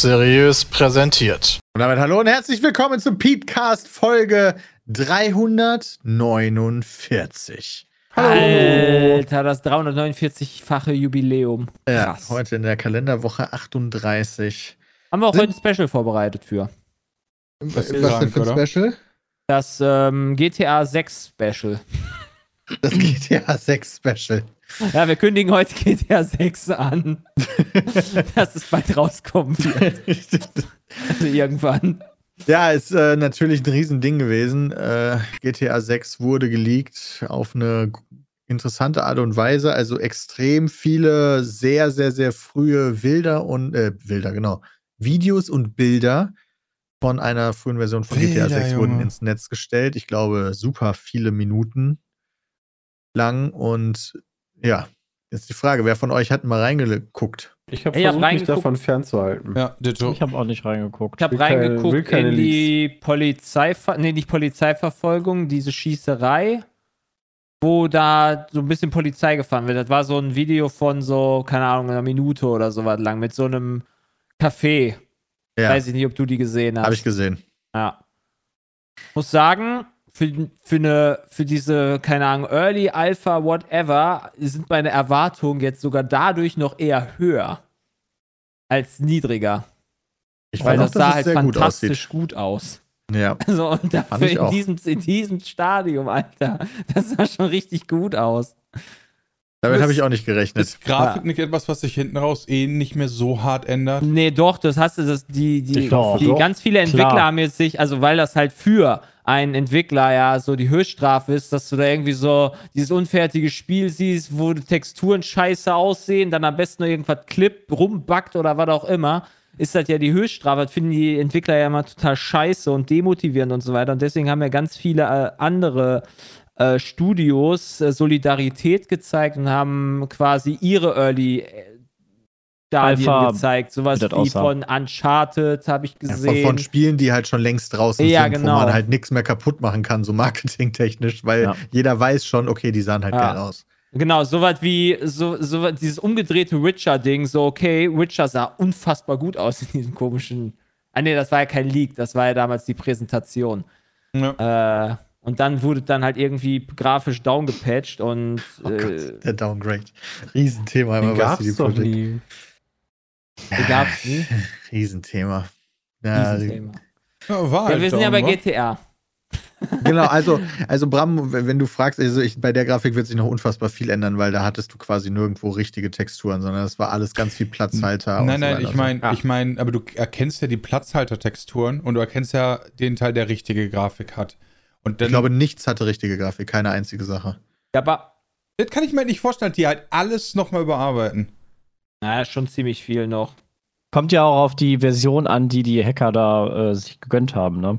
Seriös präsentiert. Und damit hallo und herzlich willkommen zum Petecast Folge 349. Hallo. Alter, das 349-fache Jubiläum. Krass. Ja, heute in der Kalenderwoche 38. Haben wir auch Sind heute ein Special vorbereitet für. Was, was denn für ein? Special? Das ähm, GTA 6 Special. Das GTA 6 Special. Ja, wir kündigen heute GTA 6 an. dass es bald rauskommen wird. also irgendwann. Ja, ist äh, natürlich ein Riesending gewesen. Äh, GTA 6 wurde geleakt auf eine interessante Art und Weise. Also extrem viele sehr, sehr, sehr frühe Bilder und äh, Bilder, genau. Videos und Bilder von einer frühen Version von Bilder, GTA 6 Junge. wurden ins Netz gestellt. Ich glaube, super viele Minuten lang. Und ja, jetzt die Frage, wer von euch hat mal reingeguckt? Ich habe versucht, hab mich davon fernzuhalten. Ja, Ich habe auch nicht reingeguckt. Ich habe reingeguckt keine, in die Polizeiver nee, nicht Polizeiverfolgung, diese Schießerei, wo da so ein bisschen Polizei gefahren wird. Das war so ein Video von so, keine Ahnung, einer Minute oder so was lang mit so einem Café. Ja. Weiß ich nicht, ob du die gesehen hast. Habe ich gesehen. Ja. Muss sagen, für, für, eine, für diese, keine Ahnung, Early Alpha, whatever, sind meine Erwartungen jetzt sogar dadurch noch eher höher als niedriger. Ich Weil das sah halt fantastisch gut, gut, aus. Ja. Also, und dafür in diesem, in diesem Stadium, Alter, das sah schon richtig gut aus. Damit habe ich auch nicht gerechnet. Ist Grafik ja. nicht etwas, was sich hinten raus eh nicht mehr so hart ändert? Nee, doch, das hast du, das, die, die, glaub, die ganz viele Entwickler Klar. haben jetzt sich, also weil das halt für einen Entwickler ja so die Höchststrafe ist, dass du da irgendwie so dieses unfertige Spiel siehst, wo Texturen scheiße aussehen, dann am besten noch irgendwas klippt, rumbackt oder was auch immer, ist das ja die Höchststrafe. Das finden die Entwickler ja immer total scheiße und demotivierend und so weiter. Und deswegen haben ja ganz viele äh, andere äh, Studios äh, Solidarität gezeigt und haben quasi ihre Early äh, Stadien Alpha gezeigt. Sowas wie aussah. von Uncharted habe ich gesehen. Ja, von, von, Spielen, die halt schon längst draußen ja, sind, genau. wo man halt nichts mehr kaputt machen kann, so marketingtechnisch, weil ja. jeder weiß schon, okay, die sahen halt geil aus. Genau, sowas wie so, so dieses umgedrehte Witcher-Ding, so okay, Witcher sah unfassbar gut aus in diesem komischen. Ah nee, das war ja kein Leak, das war ja damals die Präsentation. Ja. Äh, und dann wurde dann halt irgendwie grafisch downgepatcht und. Oh Gott, äh, der Downgrade. Riesenthema immer, was die nie. Die gab's nie. Riesenthema. Ja, Riesenthema. Ja, war halt ja, wir sind ja bei GTA. genau, also, also Bram, wenn du fragst, also ich, bei der Grafik wird sich noch unfassbar viel ändern, weil da hattest du quasi nirgendwo richtige Texturen, sondern das war alles ganz viel Platzhalter. Nein, nein, so ich meine, ja. ich meine, aber du erkennst ja die Platzhalter-Texturen und du erkennst ja den Teil, der richtige Grafik hat. Und dann, ich glaube, nichts hatte richtige Grafik, keine einzige Sache. Ja, aber. Das kann ich mir nicht vorstellen, die halt alles nochmal überarbeiten. Naja, schon ziemlich viel noch. Kommt ja auch auf die Version an, die die Hacker da äh, sich gegönnt haben, ne?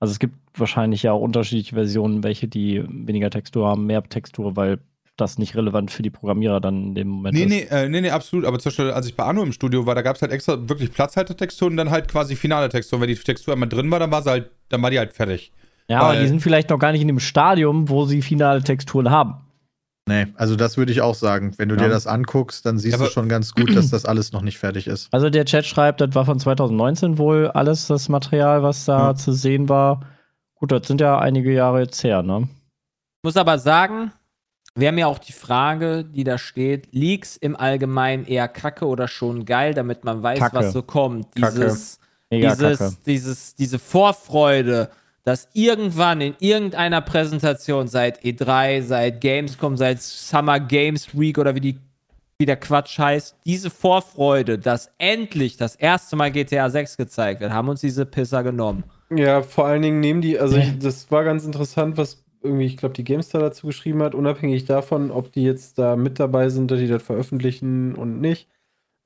Also es gibt wahrscheinlich ja auch unterschiedliche Versionen, welche die weniger Textur haben, mehr Textur, weil das nicht relevant für die Programmierer dann in dem Moment nee, ist. Nee, äh, nee, nee, absolut. Aber zum Beispiel, als ich bei Anno im Studio war, da gab es halt extra wirklich Platzhaltertexturen und dann halt quasi finale Texturen. Wenn die Textur einmal drin war, dann war sie halt, dann war die halt fertig. Ja, Weil, aber die sind vielleicht noch gar nicht in dem Stadium, wo sie finale Texturen haben. Nee, also das würde ich auch sagen. Wenn du ja. dir das anguckst, dann siehst ja, du schon ganz gut, dass das alles noch nicht fertig ist. Also der Chat schreibt, das war von 2019 wohl alles das Material, was da ja. zu sehen war. Gut, das sind ja einige Jahre jetzt her, ne? Muss aber sagen, wir haben ja auch die Frage, die da steht: Leaks im Allgemeinen eher kacke oder schon geil, damit man weiß, kacke. was so kommt. Dieses, dieses, dieses, diese Vorfreude dass irgendwann in irgendeiner Präsentation seit E3, seit Gamescom, seit Summer Games Week oder wie, die, wie der Quatsch heißt, diese Vorfreude, dass endlich das erste Mal GTA 6 gezeigt wird, haben uns diese Pisser genommen. Ja, vor allen Dingen nehmen die, also ich, das war ganz interessant, was irgendwie, ich glaube, die GameStar dazu geschrieben hat, unabhängig davon, ob die jetzt da mit dabei sind, dass die das veröffentlichen und nicht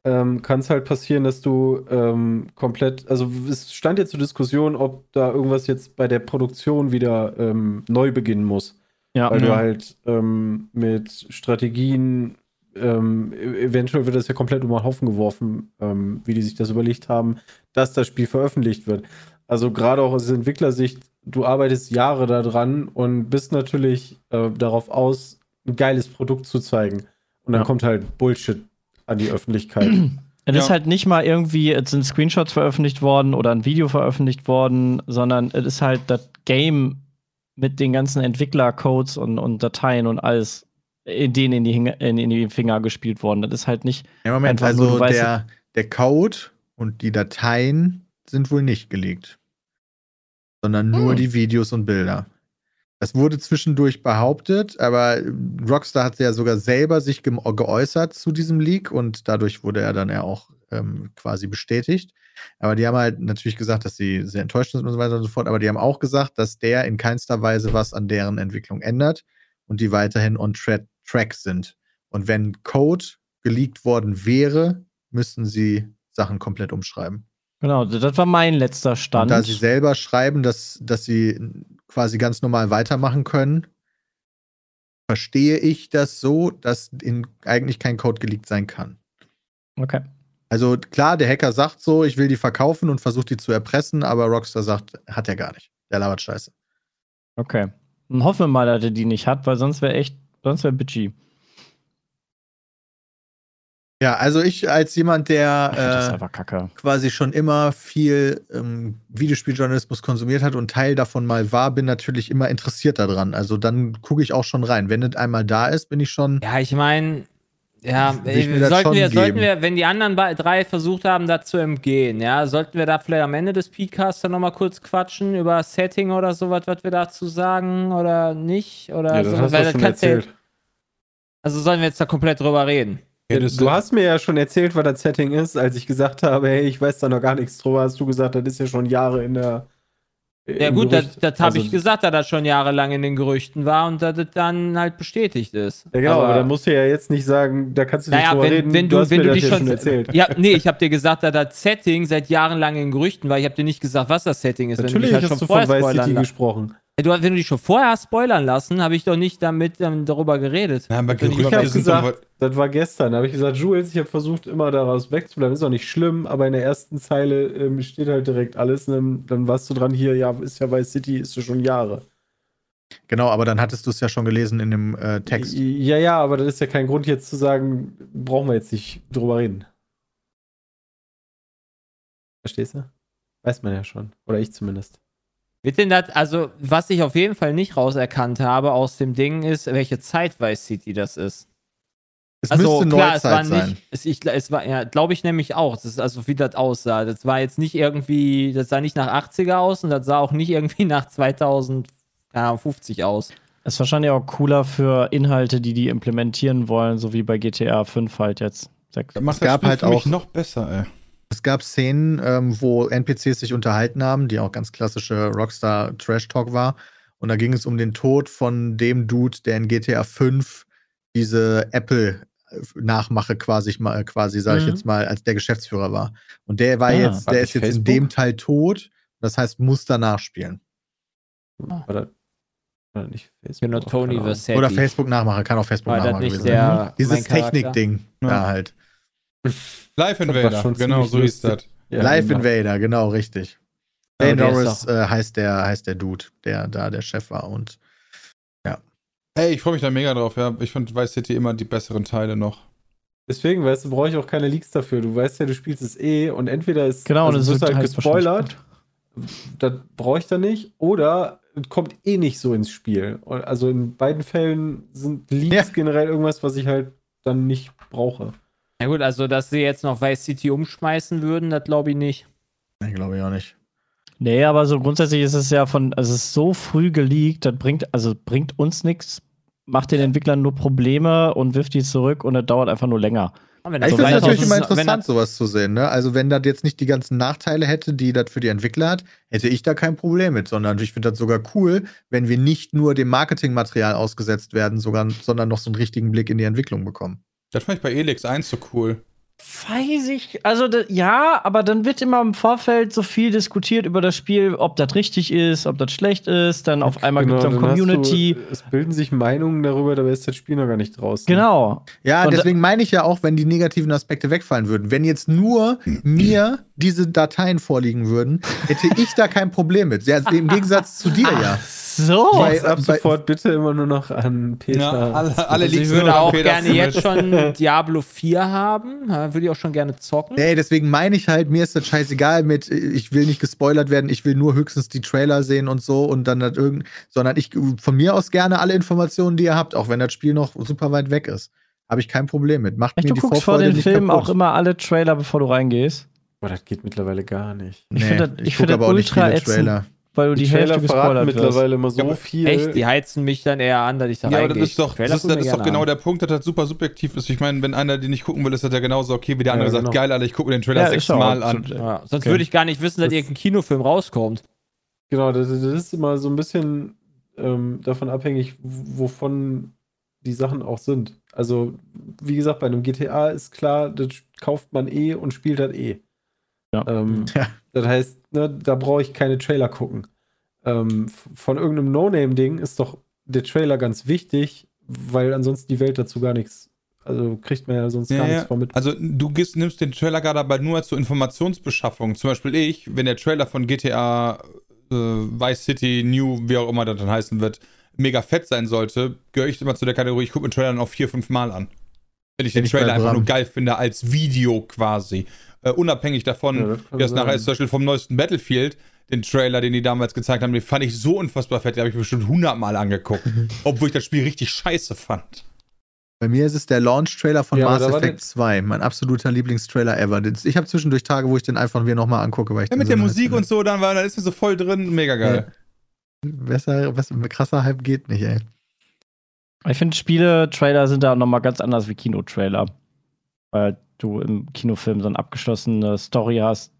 ähm, kann es halt passieren, dass du ähm, komplett, also es stand jetzt zur Diskussion, ob da irgendwas jetzt bei der Produktion wieder ähm, neu beginnen muss. Ja, weil ja. du halt ähm, mit Strategien, ähm, e-, eventuell wird das ja komplett um den Haufen geworfen, ähm, wie die sich das überlegt haben, dass das Spiel veröffentlicht wird. Also gerade auch aus Entwicklersicht, du arbeitest Jahre daran und bist natürlich äh, darauf aus, ein geiles Produkt zu zeigen. Und dann ja. kommt halt Bullshit an die Öffentlichkeit. Es ja. ist halt nicht mal irgendwie, es sind Screenshots veröffentlicht worden oder ein Video veröffentlicht worden, sondern es ist halt das Game mit den ganzen Entwicklercodes und, und Dateien und alles in denen in die, in, in die Finger gespielt worden. Das ist halt nicht. Ja, Moment, also nur, der, der Code und die Dateien sind wohl nicht geleakt. Sondern nur hm. die Videos und Bilder. Das wurde zwischendurch behauptet, aber Rockstar hat ja sogar selber sich ge geäußert zu diesem Leak und dadurch wurde er dann ja auch ähm, quasi bestätigt. Aber die haben halt natürlich gesagt, dass sie sehr enttäuscht sind und so weiter und so fort. Aber die haben auch gesagt, dass der in keinster Weise was an deren Entwicklung ändert und die weiterhin on tra track sind. Und wenn Code geleakt worden wäre, müssten sie Sachen komplett umschreiben. Genau, das war mein letzter Stand. Und da sie selber schreiben, dass, dass sie quasi ganz normal weitermachen können, verstehe ich das so, dass in, eigentlich kein Code geleakt sein kann. Okay. Also klar, der Hacker sagt so, ich will die verkaufen und versucht die zu erpressen, aber Rockstar sagt, hat er gar nicht. Der labert scheiße. Okay. Und hoffen wir mal, dass er die nicht hat, weil sonst wäre echt, sonst wäre bitchy. Ja, also ich als jemand, der äh, quasi schon immer viel ähm, Videospieljournalismus konsumiert hat und Teil davon mal war, bin natürlich immer interessiert daran. Also dann gucke ich auch schon rein. Wenn es einmal da ist, bin ich schon. Ja, ich meine, ja, sollten wir, sollten wir, wenn die anderen drei versucht haben, da zu entgehen, ja, sollten wir da vielleicht am Ende des Podcasts dann nochmal kurz quatschen über Setting oder sowas, was wir dazu sagen oder nicht? Oder ja, das so, hast weil du schon erzählt. Ja, also sollen wir jetzt da komplett drüber reden? Ja, du, du, hast mir ja schon erzählt, was das Setting ist, als ich gesagt habe, hey, ich weiß da noch gar nichts drüber, hast du gesagt, das ist ja schon Jahre in der. Ja, gut, Gerücht. das, das habe also, ich gesagt, dass das schon jahrelang in den Gerüchten war und dass das dann halt bestätigt ist. Ja, genau, aber, aber da musst du ja jetzt nicht sagen, da kannst du nicht naja, drüber wenn, reden. Wenn du, du hast wenn mir du das dich schon erzählt. Ja, nee, ich habe dir gesagt, dass das Setting seit Jahren lang in Gerüchten war. Ich habe dir nicht gesagt, was das Setting ist. Natürlich wenn du hast halt du von Vice City gesprochen. Du, wenn du dich schon vorher spoilern lassen, habe ich doch nicht damit ähm, darüber geredet. Ja, aber ich habe gesagt, das war gestern, habe ich gesagt, Jules, ich habe versucht, immer daraus wegzubleiben. Ist auch nicht schlimm, aber in der ersten Zeile ähm, steht halt direkt alles. Und dann, warst du dran, hier, ja, ist ja bei City, ist du schon Jahre. Genau, aber dann hattest du es ja schon gelesen in dem äh, Text. Ja, ja, aber das ist ja kein Grund jetzt zu sagen, brauchen wir jetzt nicht drüber reden. Verstehst du? Weiß man ja schon. Oder ich zumindest. Wird denn das, also, was ich auf jeden Fall nicht rauserkannt habe aus dem Ding ist, welche Zeitweise City das ist. Es also, müsste klar, es war nicht, sein. Es, ich, es war, ja, glaube ich nämlich auch. Das ist also, wie das aussah. Das war jetzt nicht irgendwie, das sah nicht nach 80er aus und das sah auch nicht irgendwie nach 2050 aus. Das ist wahrscheinlich auch cooler für Inhalte, die die implementieren wollen, so wie bei GTA 5 halt jetzt. Das macht es gab halt auch noch besser, ey. Es gab Szenen, ähm, wo NPCs sich unterhalten haben, die auch ganz klassische Rockstar Trash Talk war. Und da ging es um den Tod von dem Dude, der in GTA 5 diese Apple Nachmache quasi, quasi sage ich mhm. jetzt mal, als der Geschäftsführer war. Und der war ah, jetzt, war der ist jetzt Facebook? in dem Teil tot. Das heißt, muss danach spielen. War das, war das nicht Facebook? Genau, Tony Versetti. Oder Facebook Nachmache, kann auch Facebook Nachmache gewesen sein. Dieses Technik-Ding ja. da halt. Live Invader, genau, so ist das. Ja, Live genau. Invader, genau, richtig. Hey Norris äh, heißt, der, heißt der Dude, der da der Chef war und ja. Hey, ich freue mich da mega drauf, ja. Ich finde Vice City immer die besseren Teile noch. Deswegen, weißt du, brauche ich auch keine Leaks dafür. Du weißt ja, du spielst es eh und entweder ist genau, also, das wird halt gespoilert. Das brauche ich da nicht. Oder kommt eh nicht so ins Spiel. Also in beiden Fällen sind Leaks ja. generell irgendwas, was ich halt dann nicht brauche. Na gut, also dass sie jetzt noch Vice City umschmeißen würden, das glaube ich nicht. Ich glaube ich auch nicht. Nee, aber so grundsätzlich ist es ja von, also es ist so früh geleakt, das bringt, also bringt uns nichts, macht den Entwicklern nur Probleme und wirft die zurück und das dauert einfach nur länger. ich finde es natürlich immer interessant, sowas zu sehen. Ne? Also, wenn das jetzt nicht die ganzen Nachteile hätte, die das für die Entwickler hat, hätte ich da kein Problem mit, sondern ich finde das sogar cool, wenn wir nicht nur dem Marketingmaterial ausgesetzt werden, sogar, sondern noch so einen richtigen Blick in die Entwicklung bekommen. Das fand ich bei Elix 1 so cool. Weiß ich, also ja, aber dann wird immer im Vorfeld so viel diskutiert über das Spiel, ob das richtig ist, ob das schlecht ist. Dann auf einmal genau, gibt es eine Community. Du, es bilden sich Meinungen darüber, dabei ist das Spiel noch gar nicht draußen. Genau. Ja, Und deswegen meine ich ja auch, wenn die negativen Aspekte wegfallen würden. Wenn jetzt nur mir diese Dateien vorliegen würden, hätte ich da kein Problem mit. Ja, Im Gegensatz zu dir ja. So, bei, ab sofort bitte immer nur noch an Peter. Ja, alle, alle also ich würde auch gerne jetzt schon Diablo 4 haben. Würde ich auch schon gerne zocken. Nee, deswegen meine ich halt, mir ist das scheißegal mit, ich will nicht gespoilert werden, ich will nur höchstens die Trailer sehen und so und dann halt irgend, sondern ich von mir aus gerne alle Informationen, die ihr habt, auch wenn das Spiel noch super weit weg ist. Habe ich kein Problem mit. Macht Echt, mir du die guckst vor den Filmen auch immer alle Trailer, bevor du reingehst. Boah, das geht mittlerweile gar nicht. Nee, ich finde ich find das ultra ätzend, weil du die, die Hälfte gespoilert mittlerweile immer so ja, viel. Echt, die heizen mich dann eher an, dass ich da Ja, aber das ist doch, das ist, das ist doch genau an. der Punkt, dass das super subjektiv ist. Ich meine, wenn einer den nicht gucken will, ist das ja genauso okay, wie der andere ja, genau. sagt, geil, Alter, ich gucke mir den Trailer ja, sechsmal an. Ja, sonst okay. würde ich gar nicht wissen, dass das irgendein Kinofilm rauskommt. Genau, das, das ist immer so ein bisschen ähm, davon abhängig, wovon die Sachen auch sind. Also, wie gesagt, bei einem GTA ist klar, das kauft man eh und spielt das eh. Ja. Ähm, ja. Das heißt, ne, da brauche ich keine Trailer gucken. Ähm, von irgendeinem No-Name-Ding ist doch der Trailer ganz wichtig, weil ansonsten die Welt dazu gar nichts, also kriegt man ja sonst ja, gar nichts von mit. Also du gehst, nimmst den Trailer gerade aber nur zur Informationsbeschaffung. Zum Beispiel ich, wenn der Trailer von GTA äh, Vice City, New, wie auch immer das dann heißen wird, mega fett sein sollte, gehöre ich immer zu der Kategorie, ich gucke mir den Trailer dann auch vier, fünf Mal an. Wenn ich den Trailer einfach nur geil finde, als Video quasi. Uh, unabhängig davon, ja, das wie das nachher ist, zum Beispiel vom neuesten Battlefield, den Trailer, den die damals gezeigt haben, den fand ich so unfassbar fett, den habe ich bestimmt hundertmal angeguckt. obwohl ich das Spiel richtig scheiße fand. Bei mir ist es der Launch-Trailer von ja, Mass Effect 2, mein absoluter Lieblingstrailer ever. Ich habe zwischendurch Tage, wo ich den einfach wieder nochmal angucke. Weil ich ja, mit der so Musik und so, dann, war, dann ist mir so voll drin, mega geil. Ja. Besser, besser, krasser Hype geht nicht, ey. Ich finde, Spiele-Trailer sind da nochmal ganz anders wie Kinotrailer. Weil du im Kinofilm so eine abgeschlossene Story hast,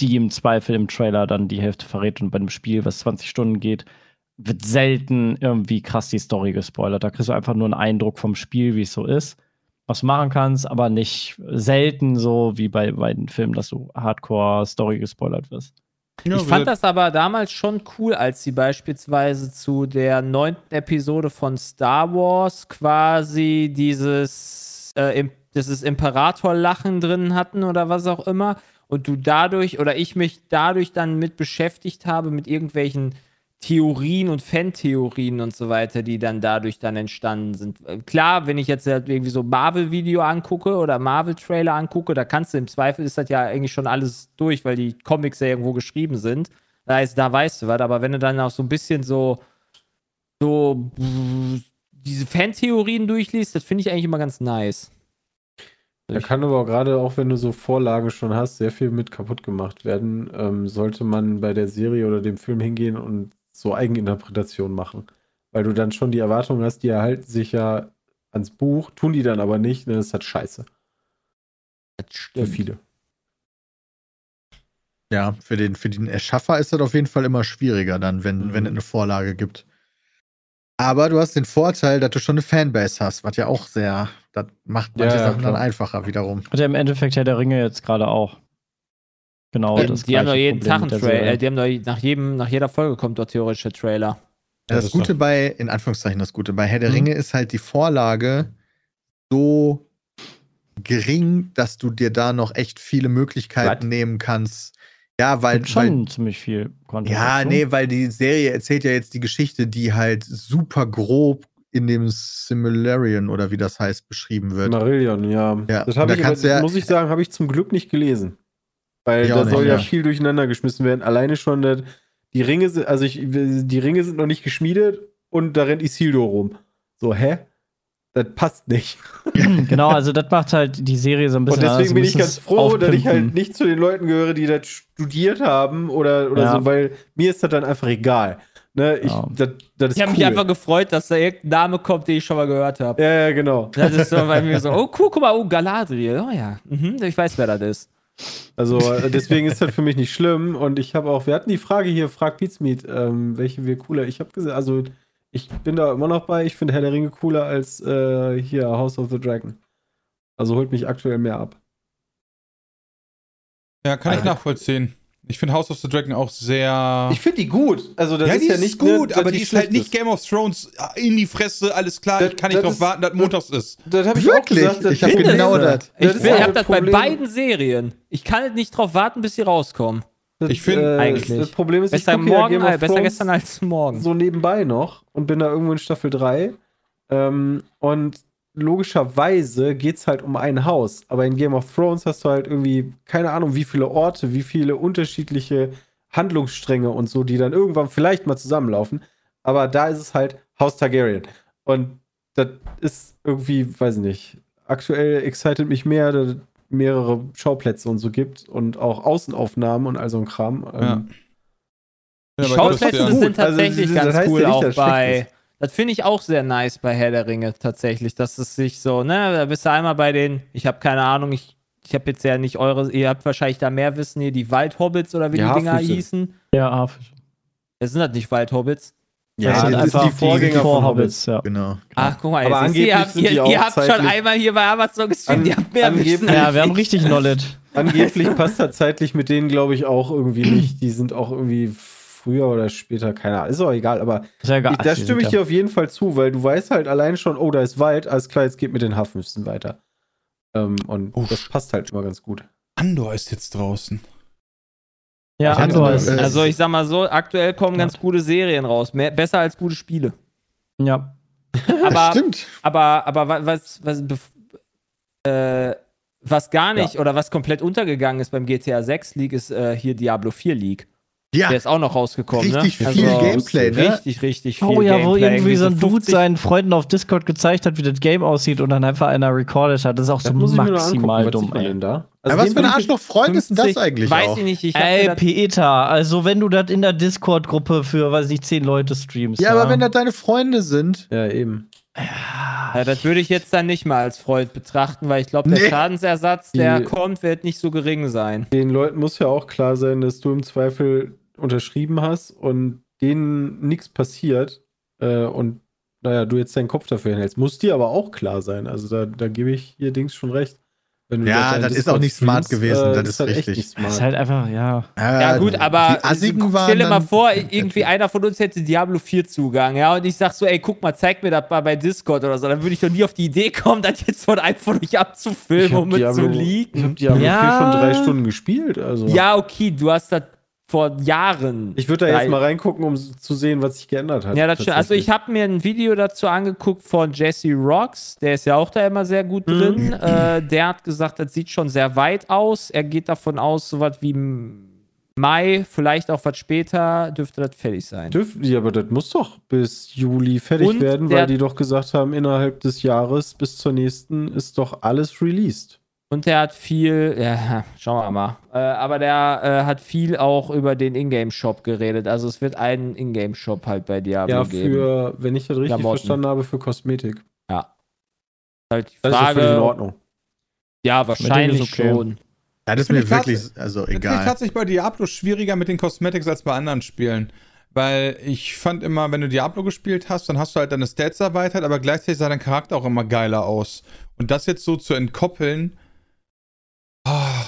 die im Zweifel im Trailer dann die Hälfte verrät und bei einem Spiel, was 20 Stunden geht, wird selten irgendwie krass die Story gespoilert. Da kriegst du einfach nur einen Eindruck vom Spiel, wie es so ist, was du machen kannst, aber nicht selten so wie bei, bei den Filmen, dass du Hardcore-Story gespoilert wirst. Ja, ich fand das aber damals schon cool, als sie beispielsweise zu der neunten Episode von Star Wars quasi dieses, äh, dieses Imperator-Lachen drin hatten oder was auch immer. Und du dadurch oder ich mich dadurch dann mit beschäftigt habe, mit irgendwelchen Theorien und Fan-Theorien und so weiter, die dann dadurch dann entstanden sind. Klar, wenn ich jetzt halt irgendwie so Marvel-Video angucke oder Marvel-Trailer angucke, da kannst du im Zweifel ist das ja eigentlich schon alles durch, weil die Comics ja irgendwo geschrieben sind. Das heißt, da weißt du was, aber wenn du dann auch so ein bisschen so, so diese Fan-Theorien durchliest, das finde ich eigentlich immer ganz nice. Da kann aber gerade auch, wenn du so Vorlagen schon hast, sehr viel mit kaputt gemacht werden. Ähm, sollte man bei der Serie oder dem Film hingehen und so Eigeninterpretation machen. Weil du dann schon die Erwartungen hast, die erhalten sich ja ans Buch, tun die dann aber nicht, dann ist das scheiße. Das stimmt. Für viele. Ja, für den, für den Erschaffer ist das auf jeden Fall immer schwieriger dann, wenn, mhm. wenn es eine Vorlage gibt. Aber du hast den Vorteil, dass du schon eine Fanbase hast, was ja auch sehr, das macht manche ja, Sachen klar. dann einfacher wiederum. Hat ja im Endeffekt ja der Ringe jetzt gerade auch. Genau, ja, das Die haben doch jeden Tag einen Trailer. Äh, die haben doch nach, jedem, nach jeder Folge kommt doch theoretisch ein Trailer. Ja, das, das Gute doch. bei, in Anführungszeichen das Gute, bei Herr der mhm. Ringe ist halt die Vorlage so gering, dass du dir da noch echt viele Möglichkeiten What? nehmen kannst. Ja, weil. Schon weil, ziemlich viel Content. Ja, nee, weil die Serie erzählt ja jetzt die Geschichte, die halt super grob in dem Similarion oder wie das heißt beschrieben wird. Marillion, ja. ja. Das habe ich, aber, ja, muss ich sagen, habe ich zum Glück nicht gelesen. Weil da soll ja, ja viel durcheinander geschmissen werden. Alleine schon, das, die Ringe sind, also ich, die Ringe sind noch nicht geschmiedet und da rennt Isildur rum. So, hä? Das passt nicht. genau, also das macht halt die Serie so ein bisschen. Und deswegen bin ich ganz froh, aufpimpen. dass ich halt nicht zu den Leuten gehöre, die das studiert haben oder, oder ja. so, weil mir ist das dann einfach egal. Ne, ich, oh. das, das ich habe cool. mich einfach gefreut, dass da irgendein Name kommt, den ich schon mal gehört habe. Ja, ja, genau. Das ist so bei mir so, oh cool, guck mal, oh, Galadriel. Oh ja, mhm, ich weiß, wer das ist. Also deswegen ist das für mich nicht schlimm. Und ich habe auch, wir hatten die Frage hier, frag Pizmeet, ähm, welche wir cooler. Ich habe gesagt, also ich bin da immer noch bei, ich finde Herr der Ringe cooler als äh, hier House of the Dragon. Also holt mich aktuell mehr ab. Ja, kann ich nachvollziehen. Ich finde House of the Dragon auch sehr. Ich finde die gut. Also das ja, ist die ja ist nicht gut, ne, aber die ist halt nicht. Game of Thrones in die Fresse, alles klar, Das- ich kann nicht das drauf warten, dass montags ist. Das habe ich Wirklich? auch gesagt. Ich hab das- genau das. Ich, ja ich hab das das bei beiden Serien. Ich kann halt nicht drauf warten, bis sie rauskommen. das, Ich find- äh, Eigentlich. Das Problem ist, Besser ich gucke ja morgen, Game of äh, besser Thrones gestern als morgen. so nebenbei noch und bin da irgendwo in Staffel 3. Ähm, und logischerweise geht es halt um ein Haus. Aber in Game of Thrones hast du halt irgendwie, keine Ahnung, wie viele Orte, wie viele unterschiedliche Handlungsstränge und so, die dann irgendwann vielleicht mal zusammenlaufen. Aber da ist es halt Haus Targaryen. Und das ist irgendwie, weiß ich nicht, aktuell excited mich mehr, dass es mehrere Schauplätze und so gibt und auch Außenaufnahmen und all so ein Kram. Ja. Ähm, Die Ja, Schauplätze das ja- sind. Also, tatsächlich das ganz heißt ja cool nicht, auch bei. Ist. Das finde ich auch sehr nice bei Herr der Ringe tatsächlich, dass es sich so, ne, da bist du einmal bei den, ich habe keine Ahnung, ich, ich habe jetzt ja nicht eure, ihr habt wahrscheinlich da mehr Wissen hier, die Waldhobbits oder wie Die die Dinger hießen. Ja, Haarfisch. Das sind halt nicht Waldhobbits. Ja, das sind das ist einfach die Vorgänger von Hobbits, ja. Genau. Ach, guck mal, Aber du, ihr habt, ihr, ihr habt schon einmal hier bei Amazon gestreamt, An- ihr habt mehr angeblich- Wissen. Ja, wir haben richtig Knowledge. Angeblich passt das zeitlich mit denen, glaube ich, auch irgendwie nicht. Die sind auch irgendwie früher oder später, keine Ahnung. Ist auch egal, aber Ist ja egal. ich, da stimme ich dir auf jeden Fall zu, weil du weißt halt allein schon, oh, da ist Wald, alles klar, jetzt geht mit den Haarfüßen weiter. Ähm, und Uff. das passt halt immer ganz gut. Andor ist jetzt draußen. Ja, Ich Andor ist. äh, Also ich sag mal so, aktuell kommen ganz gute Serien raus, mehr, besser als gute Spiele. Ja. Aber, Stimmt. aber, aber wa- was, was, äh, was gar nicht oder was komplett untergegangen ist beim GTA 6 League, ist äh, hier Diablo 4 League. Ja, Der ist auch noch rausgekommen, richtig ne? viel Gameplay, ne? Richtig, richtig viel Oh ja, wo Gameplay. irgendwie so ein Dude 50 seinen Freunden auf Discord gezeigt hat, wie das Game aussieht und dann einfach einer recorded hat. Das ist auch so muss ich mir nur maximal angucken, dumm, ey. da? ja, Also was für ein ich- Arschloch-Freund ist denn das 50 eigentlich Weiß auch? ich nicht. Ich Ey, das- Peter, also wenn du das in der Discord-Gruppe für, weiß nicht, zehn Leute streamst. Ja, aber wenn das deine Freunde sind. Ja, eben. Ja, das würde ich jetzt dann nicht mal als Freund betrachten, weil ich glaube, der Nee. Schadensersatz, der Die- kommt, wird nicht so gering sein. Den Leuten muss ja auch klar sein, dass du im Zweifel unterschrieben hast und denen nichts passiert äh, und naja, du jetzt deinen Kopf dafür hinhältst. Muss dir aber auch klar sein. Also da, da gebe ich hier Dings schon recht. Wenn du Ja, das ist auch nicht smart streamst, gewesen, das ist ist halt echt richtig. Das ist halt einfach, ja. Ja, gut, aber stell dir mal vor, irgendwie einer von uns hätte Diablo 4 Zugang, ja, und ich sag so, ey, guck mal, zeig mir das mal bei Discord oder so, dann würde ich doch nie auf die Idee kommen, das jetzt von einem von euch abzufilmen, hab um es zu Diablo- Ich habe Diablo Ja. 4 schon drei Stunden gespielt. Also. Ja, okay, du hast das vor Jahren. Ich würde da jetzt mal reingucken, um zu sehen, was sich geändert hat. Ja, das stimmt. Also ich habe mir ein Video dazu angeguckt von Jesse Rocks, der ist ja auch da immer sehr gut Mhm. drin. Äh, der hat gesagt, das sieht schon sehr weit aus. Er geht davon aus, so was wie Mai, vielleicht auch was später, dürfte das fertig sein. Dürfen die, aber das muss doch bis Juli fertig Und werden, weil die doch gesagt haben, innerhalb des Jahres bis zur nächsten ist doch alles released. Und der hat viel, ja, schauen wir mal. Äh, aber der äh, hat viel auch über den Ingame-Shop geredet. Also es wird einen Ingame-Shop halt bei Diablo Ja, geben. für, wenn ich das richtig Klamotten. verstanden habe, für Kosmetik. halt die Das ist ja in Frage. Ordnung. ja, wahrscheinlich okay. schon. Ja, das ist Finde mir ich wirklich, also egal. tatsächlich bei Diablo schwieriger mit den Cosmetics als bei anderen Spielen. Weil ich fand immer, wenn du Diablo gespielt hast, dann hast du halt deine Stats erweitert, aber gleichzeitig sah dein Charakter auch immer geiler aus. Und das jetzt so zu entkoppeln.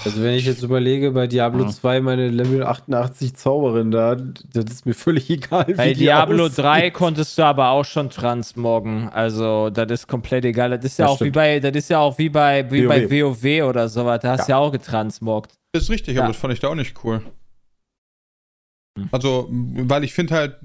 Also wenn ich jetzt überlege, bei Diablo Ja. 2 meine Level 88 Zauberin da, das ist mir völlig egal, Bei die Diablo aussieht. 3 konntest du aber auch schon transmoggen. Also, das ist komplett egal. Das ist ja Das auch wie bei, das ist ja auch wie bei, wie WoW. bei WoW oder sowas. Da hast du ja. auch getransmoggt. ist richtig, Ja. aber das fand ich da auch nicht cool. Hm. Also, weil ich finde halt,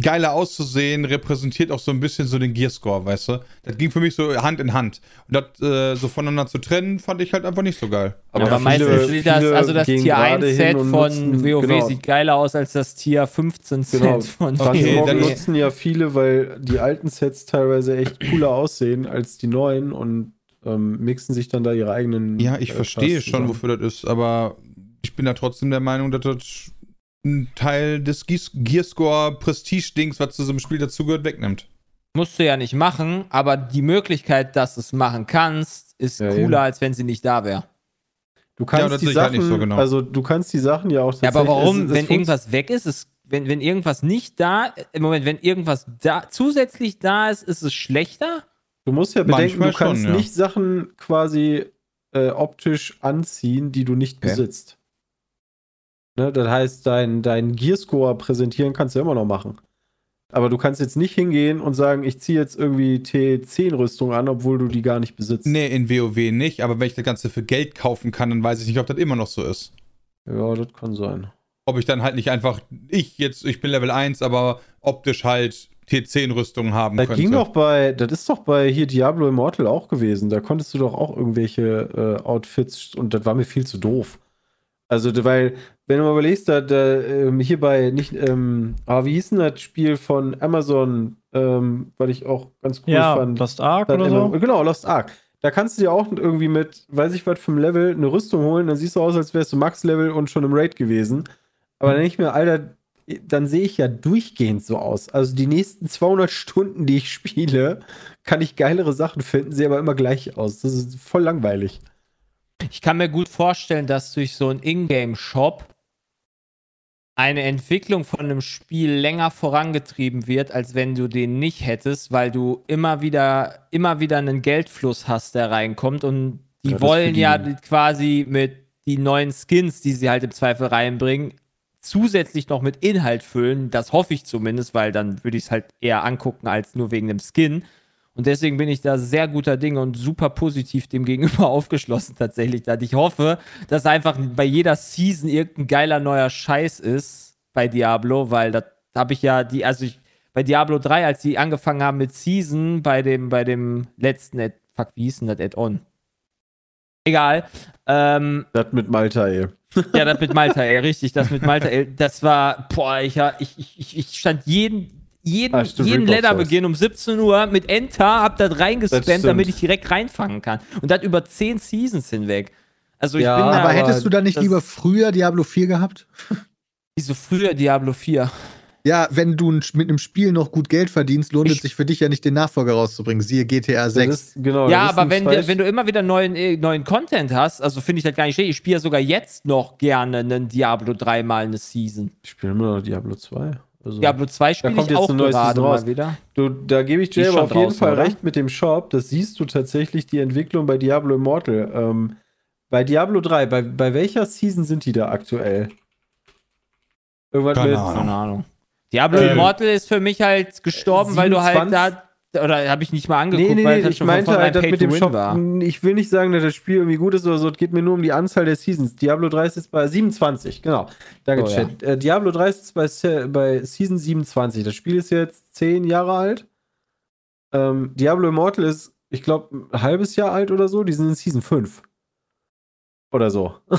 geiler auszusehen repräsentiert auch so ein bisschen so den Gearscore, weißt du? Das ging für mich so Hand in Hand. Und das äh, so voneinander zu trennen, fand ich halt einfach nicht so geil. Aber, Ja, meistens viele- sieht das, viele also das Tier gerade 1 Set von nutzen- WoW genau. sieht geiler aus als das Tier 15 Set Genau. von Okay, WoW. dann Transmog nutzen ja viele, weil die alten Sets teilweise echt cooler aussehen als die neuen und ähm, mixen sich dann da ihre eigenen. Ja, ich äh, verstehe schon, wofür das ist, aber ich bin da trotzdem der Meinung, dass das ein Teil des Gears- Gearscore-Prestige-Dings, was zu so einem Spiel dazugehört, wegnimmt. Musst du ja nicht machen, aber die Möglichkeit, dass du es machen kannst, ist Ja, cooler, eben. als wenn sie nicht da wäre. Du kannst Ja, die halt Sachen, nicht so genau. also du kannst die Sachen ja auch Ja, aber warum, es- es wenn irgendwas weg ist, ist wenn, wenn irgendwas nicht da, im Moment, wenn irgendwas da, zusätzlich da ist, ist es schlechter? Du musst ja bedenken, Manchmal du kannst schon, ja. nicht Sachen quasi äh, optisch anziehen, die du nicht Okay. besitzt. Ne? Das heißt, dein, dein Gearscore präsentieren kannst du immer noch machen. Aber du kannst jetzt nicht hingehen und sagen, ich ziehe jetzt irgendwie T10-Rüstung an, obwohl du die gar nicht besitzt. Nee, in WoW nicht, aber wenn ich das Ganze für Geld kaufen kann, dann weiß ich nicht, ob das immer noch so ist. Ja, das kann sein. Ob ich dann halt nicht einfach, ich jetzt, ich bin Level 1, aber optisch halt T10-Rüstung haben das könnte. ging doch bei, das ist doch bei hier Diablo Immortal auch gewesen. Da konntest du doch auch irgendwelche äh, Outfits und das war mir viel zu doof. Also, weil, wenn du mal überlegst, da, da ähm, hier bei nicht, ähm, ah, wie hieß denn das Spiel von Amazon, ähm, weil ich auch ganz cool ja, fand. Lost Ark oder so? Genau, Lost Ark. Da kannst du dir auch irgendwie mit, weiß ich was, vom Level eine Rüstung holen, dann siehst du aus, als wärst du Max-Level und schon im Raid gewesen. Aber dann denke ich mir, Alter, dann sehe ich ja durchgehend so aus. Also die nächsten 200 Stunden, die ich spiele, kann ich geilere Sachen finden, sehe aber immer gleich aus. Das ist voll langweilig. Ich kann mir gut vorstellen, dass durch so einen Ingame-Shop eine Entwicklung von einem Spiel länger vorangetrieben wird, als wenn du den nicht hättest, weil du immer wieder, immer wieder einen Geldfluss hast, der reinkommt und die Ja, wollen die- ja quasi mit die neuen Skins, die sie halt im Zweifel reinbringen, zusätzlich noch mit Inhalt füllen. Das hoffe ich zumindest, weil dann würde ich es halt eher angucken als nur wegen dem Skin. Und deswegen bin ich da sehr guter Dinge und super positiv dem gegenüber aufgeschlossen tatsächlich. Ich hoffe, dass einfach bei jeder Season irgendein geiler neuer Scheiß ist bei Diablo, weil das habe ich ja die, also ich, bei Diablo 3, als die angefangen haben mit Season, bei dem, bei dem letzten, Ad, fuck, wie hieß denn das Add-on? Egal. Ähm, Das mit Malta, ey. ja, das mit Malta, ey, richtig, das mit Malta, ey, das war, boah, ich, ich, ich, ich stand jeden, jeden, Ah, jeden Rip-Off Leaderbeginn um 17 Uhr mit Enter, hab das Das reingespammt, damit ich direkt reinfangen kann. Und das über 10 Seasons hinweg. Also ich Ja, bin da, Aber hättest du da nicht lieber früher Diablo 4 gehabt? Wieso früher Diablo 4? Ja, wenn du mit einem Spiel noch gut Geld verdienst, lohnt Ich- es sich für dich ja nicht, den Nachfolger rauszubringen. Siehe GTA Das 6. ist, genau, ja, aber wenn, zwei- wenn du immer wieder neuen, äh, neuen Content hast, also finde ich das gar nicht schlecht. Ich spiele ja sogar jetzt noch gerne einen Diablo 3 mal eine Season. Ich spiele immer noch Diablo 2. Also, Diablo 2 spiele kommt ich jetzt auch eine neue gerade mal wieder. du, da gebe ich dir aber auf jeden draußen, Fall oder? recht mit dem Shop. Das siehst du tatsächlich die Entwicklung bei Diablo Immortal. Ähm, bei Diablo 3, bei, bei welcher Season sind die da aktuell? Irgendwas Keine mit. Ahnung. Keine Ahnung. Diablo Ähm, Immortal ist für mich halt gestorben, weil du halt 27? da. Oder habe ich nicht mal angeguckt, Nee, nee, weil nee, ich meinte halt, mit dem Shop. war. Ich will nicht sagen, dass das Spiel irgendwie gut ist oder so. Es geht mir nur um die Anzahl der Seasons. Diablo 3 ist jetzt bei 27, genau. Danke, Oh, ja. Chat. Äh, Diablo 3 ist jetzt bei, bei Season 27. Das Spiel ist jetzt 10 Jahre alt. Ähm, Diablo Immortal ist, ich glaube, ein halbes Jahr alt oder so. Die sind in Season 5. Oder so.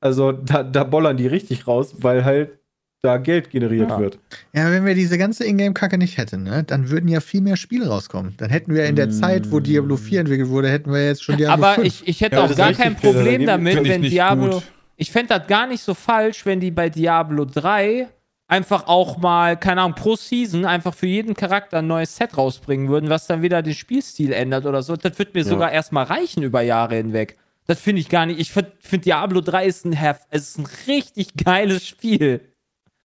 also da, da bollern die richtig raus, weil halt da Geld generiert Ja. wird. Ja, wenn wir diese ganze Ingame-Kacke nicht hätten, ne, dann würden ja viel mehr Spiele rauskommen. Dann hätten wir in der Mm. Zeit, wo Diablo 4 entwickelt wurde, hätten wir jetzt schon Diablo Aber 5. ich, ich hätte Ja, auch gar kein Problem gebe- damit, wenn Diablo. gut. Ich fände das gar nicht so falsch, wenn die bei Diablo 3 einfach auch mal, keine Ahnung, pro Season einfach für jeden Charakter ein neues Set rausbringen würden, was dann wieder den Spielstil ändert oder so. Das wird mir Ja. sogar erstmal reichen über Jahre hinweg. Das finde ich gar nicht. Ich finde find Diablo 3 ist ein, Hef es ist ein richtig geiles Spiel.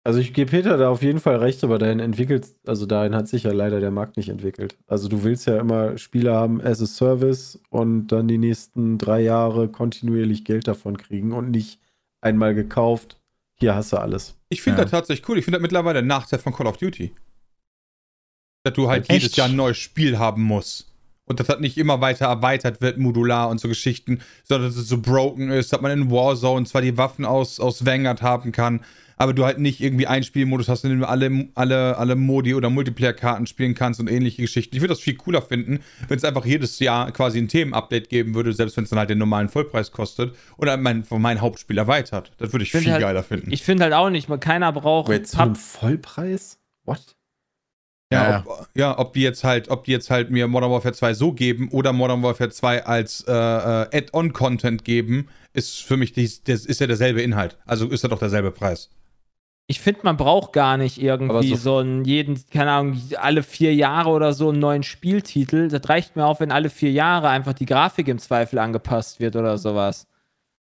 Also ich gebe Peter da auf jeden Fall recht, aber dahin entwickelt, also dahin hat sich ja leider der Markt nicht entwickelt. Also du willst ja immer Spiele haben as a Service und dann die nächsten drei Jahre kontinuierlich Geld davon kriegen und nicht einmal gekauft, hier hast du alles. Ich finde Ja. das tatsächlich cool. Ich finde das mittlerweile ein Nachteil von Call of Duty. Dass du halt Echt? jedes Jahr ein neues Spiel haben musst. Und das nicht immer weiter erweitert wird, modular und so Geschichten, sondern dass es so broken ist, dass man in Warzone zwar die Waffen aus, aus Vanguard haben kann, aber du halt nicht irgendwie einen Spielmodus hast, in dem du alle, alle, alle Modi oder Multiplayer-Karten spielen kannst und ähnliche Geschichten. Ich würde das viel cooler finden, wenn es einfach jedes Jahr quasi ein Themenupdate geben würde, selbst wenn es dann halt den normalen Vollpreis kostet oder mein, mein Hauptspiel erweitert. Das würde ich Find viel halt- geiler finden. Ich finde halt auch nicht, man keiner braucht. Wait, zu Pub- einem Vollpreis? What? Ja, Ja, ob, ja, ob die jetzt halt, ob die jetzt halt mir Modern Warfare 2 so geben oder Modern Warfare 2 als äh, äh, Add-on-Content geben, ist für mich dies, das ist ja derselbe Inhalt. Also ist ja doch derselbe Preis. Ich finde, man braucht gar nicht irgendwie so- so, einen jeden, keine Ahnung, alle vier Jahre oder so einen neuen Spieltitel. Das reicht mir auch, wenn alle vier Jahre einfach die Grafik im Zweifel angepasst wird oder sowas.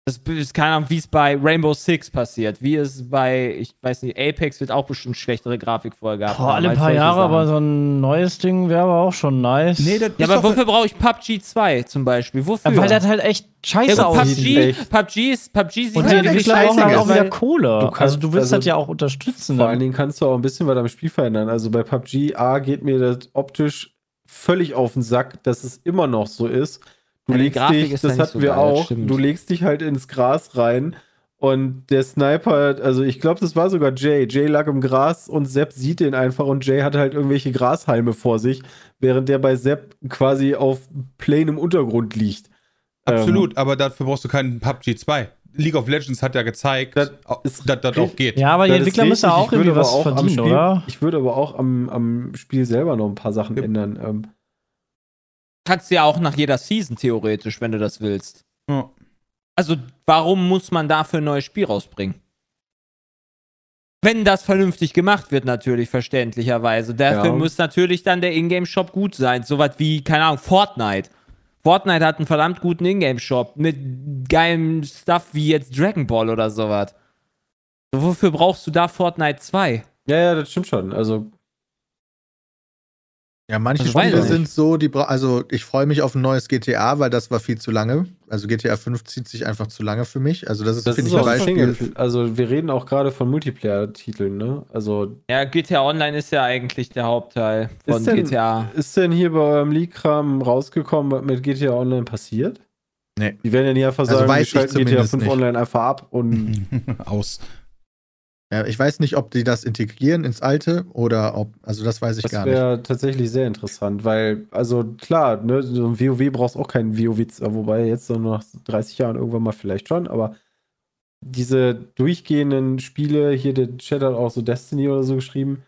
Das ist keine Ahnung, wie es bei Rainbow Six passiert. Wie es bei, ich weiß nicht, Apex wird auch bestimmt schlechtere Grafik vorher gehabt. Boah, alle paar Jahre, Sachen. aber so ein neues Ding wäre aber auch schon nice. Nee, ja, aber wofür brauche ich PUBG 2 zum Beispiel? Wofür? Ja, weil das halt echt scheiße ja, aussieht. PUBG, PUBG, ist, PUBG sieht Und halt die scheiße auch, auch wieder Kohle. Du kannst, also du willst also, das ja auch unterstützen. Vor allen Dingen kannst du auch ein bisschen was am Spiel verändern. Also bei PUBG A geht mir das optisch völlig auf den Sack, dass es immer noch so ist Du legst dich, das hatten so wir geil, auch, du legst dich halt ins Gras rein und der Sniper, also ich glaube, das war sogar Jay. Jay lag im Gras und Sepp sieht den einfach und Jay hat halt irgendwelche Grashalme vor sich, während der bei Sepp quasi auf plainem Untergrund liegt. Absolut, ähm, aber dafür brauchst du keinen PUBG 2. League of Legends hat ja gezeigt, dass das auch geht. Ja, aber die Entwickler müssen auch irgendwie was verdienen, Spiel, oder? Ich würde aber auch am, am Spiel selber noch ein paar Sachen ja. ändern. Ähm, kannst du ja auch nach jeder Season theoretisch, wenn du das willst. Ja. Also, warum muss man dafür ein neues Spiel rausbringen? Wenn das vernünftig gemacht wird, natürlich, verständlicherweise. Dafür ja. muss natürlich dann der Ingame-Shop gut sein. Sowas wie, keine Ahnung, Fortnite. Fortnite hat einen verdammt guten Ingame-Shop mit geilem Stuff wie jetzt Dragon Ball oder sowas. Wofür brauchst du da Fortnite 2? Ja, ja, das stimmt schon. Also ja, manche also Spiele sind so, die also ich freue mich auf ein neues GTA, weil das war viel zu lange. Also GTA 5 zieht sich einfach zu lange für mich. Also das ist, finde ich, ein Beispiel. Also wir reden auch gerade von Multiplayer-Titeln, ne? Also ja, GTA Online ist ja eigentlich der Hauptteil von ist denn, GTA. Ist denn hier bei eurem Leak-Kram rausgekommen, was mit GTA Online passiert? Nee. Die werden ja nie einfach also sagen, also wir schalten GTA 5 nicht. Online einfach ab und aus. Ja, ich weiß nicht, ob die das integrieren ins alte oder ob, also das weiß ich das gar nicht. Das wäre tatsächlich sehr interessant, weil, also klar, ne, so ein WoW brauchst auch keinen WoW, wobei jetzt so nach 30 Jahren irgendwann mal vielleicht schon, aber diese durchgehenden Spiele, hier der Chat hat auch so Destiny oder so geschrieben,